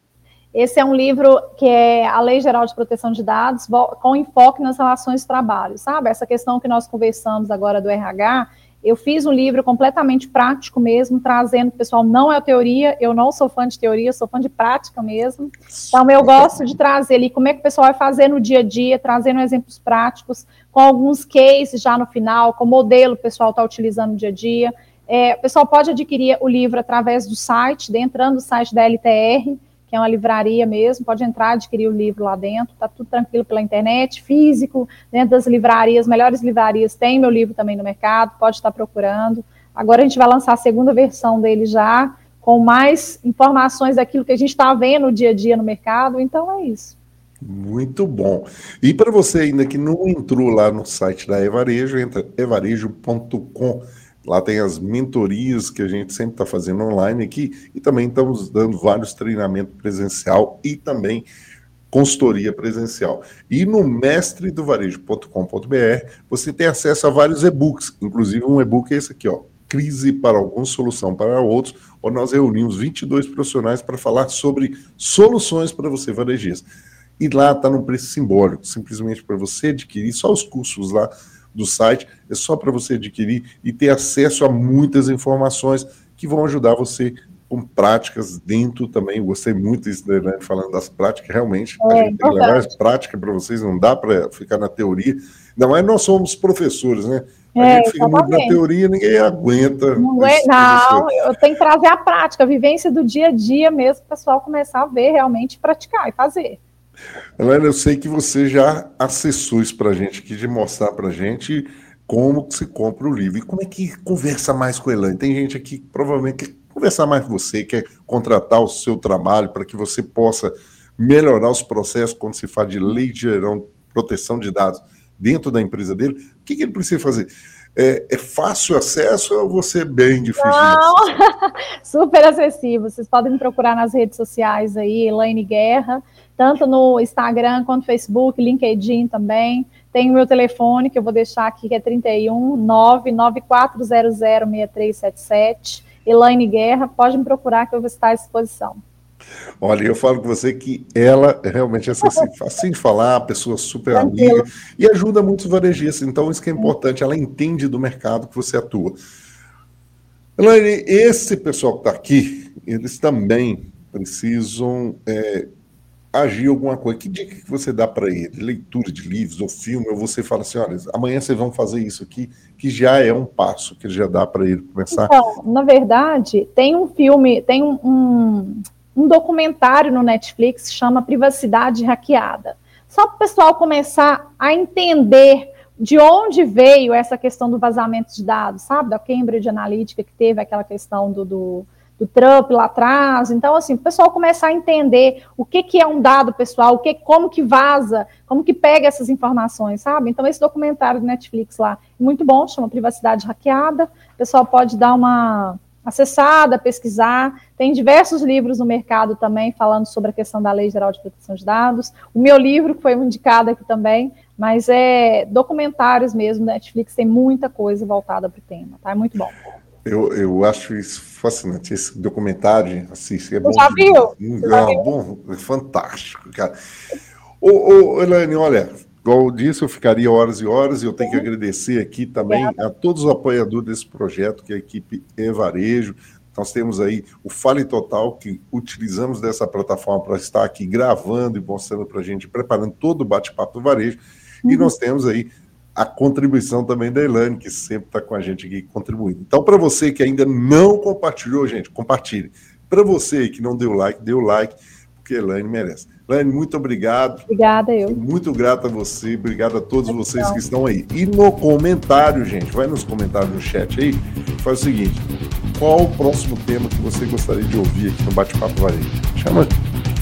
Esse é um livro que é a Lei Geral de Proteção de Dados, com enfoque nas relações de trabalho, sabe? Essa questão que nós conversamos agora do RH, eu fiz um livro completamente prático mesmo, trazendo, pessoal, não é teoria, eu não sou fã de teoria, sou fã de prática mesmo. Então, eu gosto de trazer ali como é que o pessoal vai fazer no dia a dia, trazendo exemplos práticos, com alguns cases já no final, com o modelo o pessoal está utilizando no dia a dia. É, o pessoal pode adquirir o livro através do site, entrando no site da LTR, que é uma livraria mesmo, pode entrar, adquirir o livro lá dentro, tá tudo tranquilo pela internet, físico, dentro das livrarias, melhores livrarias, tem meu livro também no mercado, pode estar procurando. Agora a gente vai lançar a segunda versão dele já, com mais informações daquilo que a gente está vendo no dia a dia no mercado, então é isso. Muito bom. E para você ainda que não entrou lá no site da Evarejo, entra evarejo.com Lá tem as mentorias que a gente sempre está fazendo online aqui e também estamos dando vários treinamentos presencial e também consultoria presencial. E no mestredovarejo.com.br você tem acesso a vários e-books, inclusive um e-book é esse aqui, ó, Crise para alguns, solução para outros, onde nós reunimos 22 profissionais para falar sobre soluções para você varejista. E lá está no preço simbólico, simplesmente para você adquirir só os cursos lá do site, é só para você adquirir e ter acesso a muitas informações que vão ajudar você com práticas dentro também. Eu gostei muito disso, né, falando das práticas, realmente. É, a gente tem que levar as práticas para vocês, não dá para ficar na teoria. Ainda mais nós somos professores, né? A é, gente fica muito na teoria, ninguém aguenta. Não, é, não eu tenho que trazer a prática, a vivência do dia a dia mesmo, o pessoal começar a ver, realmente praticar e fazer. Helena, eu sei que você já acessou isso para a gente aqui, de mostrar para a gente como se compra o livro. E como é que conversa mais com a Elaine? Tem gente aqui que provavelmente quer conversar mais com você, quer contratar o seu trabalho para que você possa melhorar os processos quando se fala de lei de geral, proteção de dados dentro da empresa dele. O que, que ele precisa fazer? É, é, fácil acesso ou você é bem difícil? Não, super acessível. Vocês podem me procurar nas redes sociais aí, Elaine Guerra tanto no Instagram quanto no Facebook, LinkedIn também. Tem o meu telefone, que eu vou deixar aqui, que é 31 994006377. Elaine Guerra, pode me procurar que eu vou estar à disposição. Olha, eu falo com você que ela realmente é assim, assim de falar, pessoa super amiga e ajuda muitos varejistas. Então, isso que é importante, ela entende do mercado que você atua. Elaine, esse pessoal que está aqui, eles também precisam é, agir alguma coisa. Que dica que você dá para ele? Leitura de livros ou filme? Ou você fala assim, olha, amanhã vocês vão fazer isso aqui, que já é um passo que já dá para ele começar? Então, na verdade, tem um filme, tem um, um, um documentário no Netflix que chama Privacidade Hackeada. Só para o pessoal começar a entender de onde veio essa questão do vazamento de dados, sabe? Da Cambridge Analytica, que teve aquela questão do, do do Trump lá atrás. Então, assim, o pessoal começar a entender o que, que é um dado pessoal, o que, como que vaza, como que pega essas informações, sabe? Então, esse documentário do Netflix lá muito bom, chama Privacidade Hackeada. O pessoal pode dar uma acessada, pesquisar. Tem diversos livros no mercado também falando sobre a questão da Lei Geral de Proteção de Dados. O meu livro, que foi indicado aqui também, mas é documentários mesmo, Netflix tem muita coisa voltada para o tema, tá? É muito bom. Eu, eu acho isso fascinante. Esse documentário, assim, é bom. Já viu? É, bom, é fantástico, cara. Ô, ô, Elaine, olha, igual eu disse, eu ficaria horas e horas, e eu tenho que agradecer aqui também a todos os apoiadores desse projeto, que é a equipe E-Varejo. Nós temos aí o Fale Total, que utilizamos dessa plataforma para estar aqui gravando e mostrando para a gente, preparando todo o bate-papo do varejo. Uhum. E nós temos aí a contribuição também da Elaine, que sempre está com a gente aqui contribuindo. Então, para você que ainda não compartilhou, gente, compartilhe. Para você que não deu like, dê o like, porque a Elaine merece. Elaine, muito obrigado. Obrigada, eu. Muito grato a você, obrigado a todos vocês que estão aí. E no comentário, gente, vai nos comentários do chat aí, faz o seguinte: qual o próximo tema que você gostaria de ouvir aqui no Bate-Papo Varejo? Chama,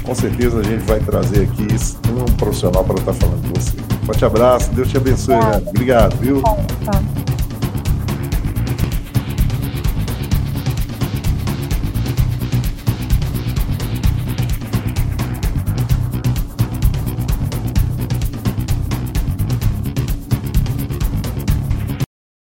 com certeza a gente vai trazer aqui um profissional para estar falando com você. Forte abraço, Deus te abençoe. Né? Obrigado, viu? Tá.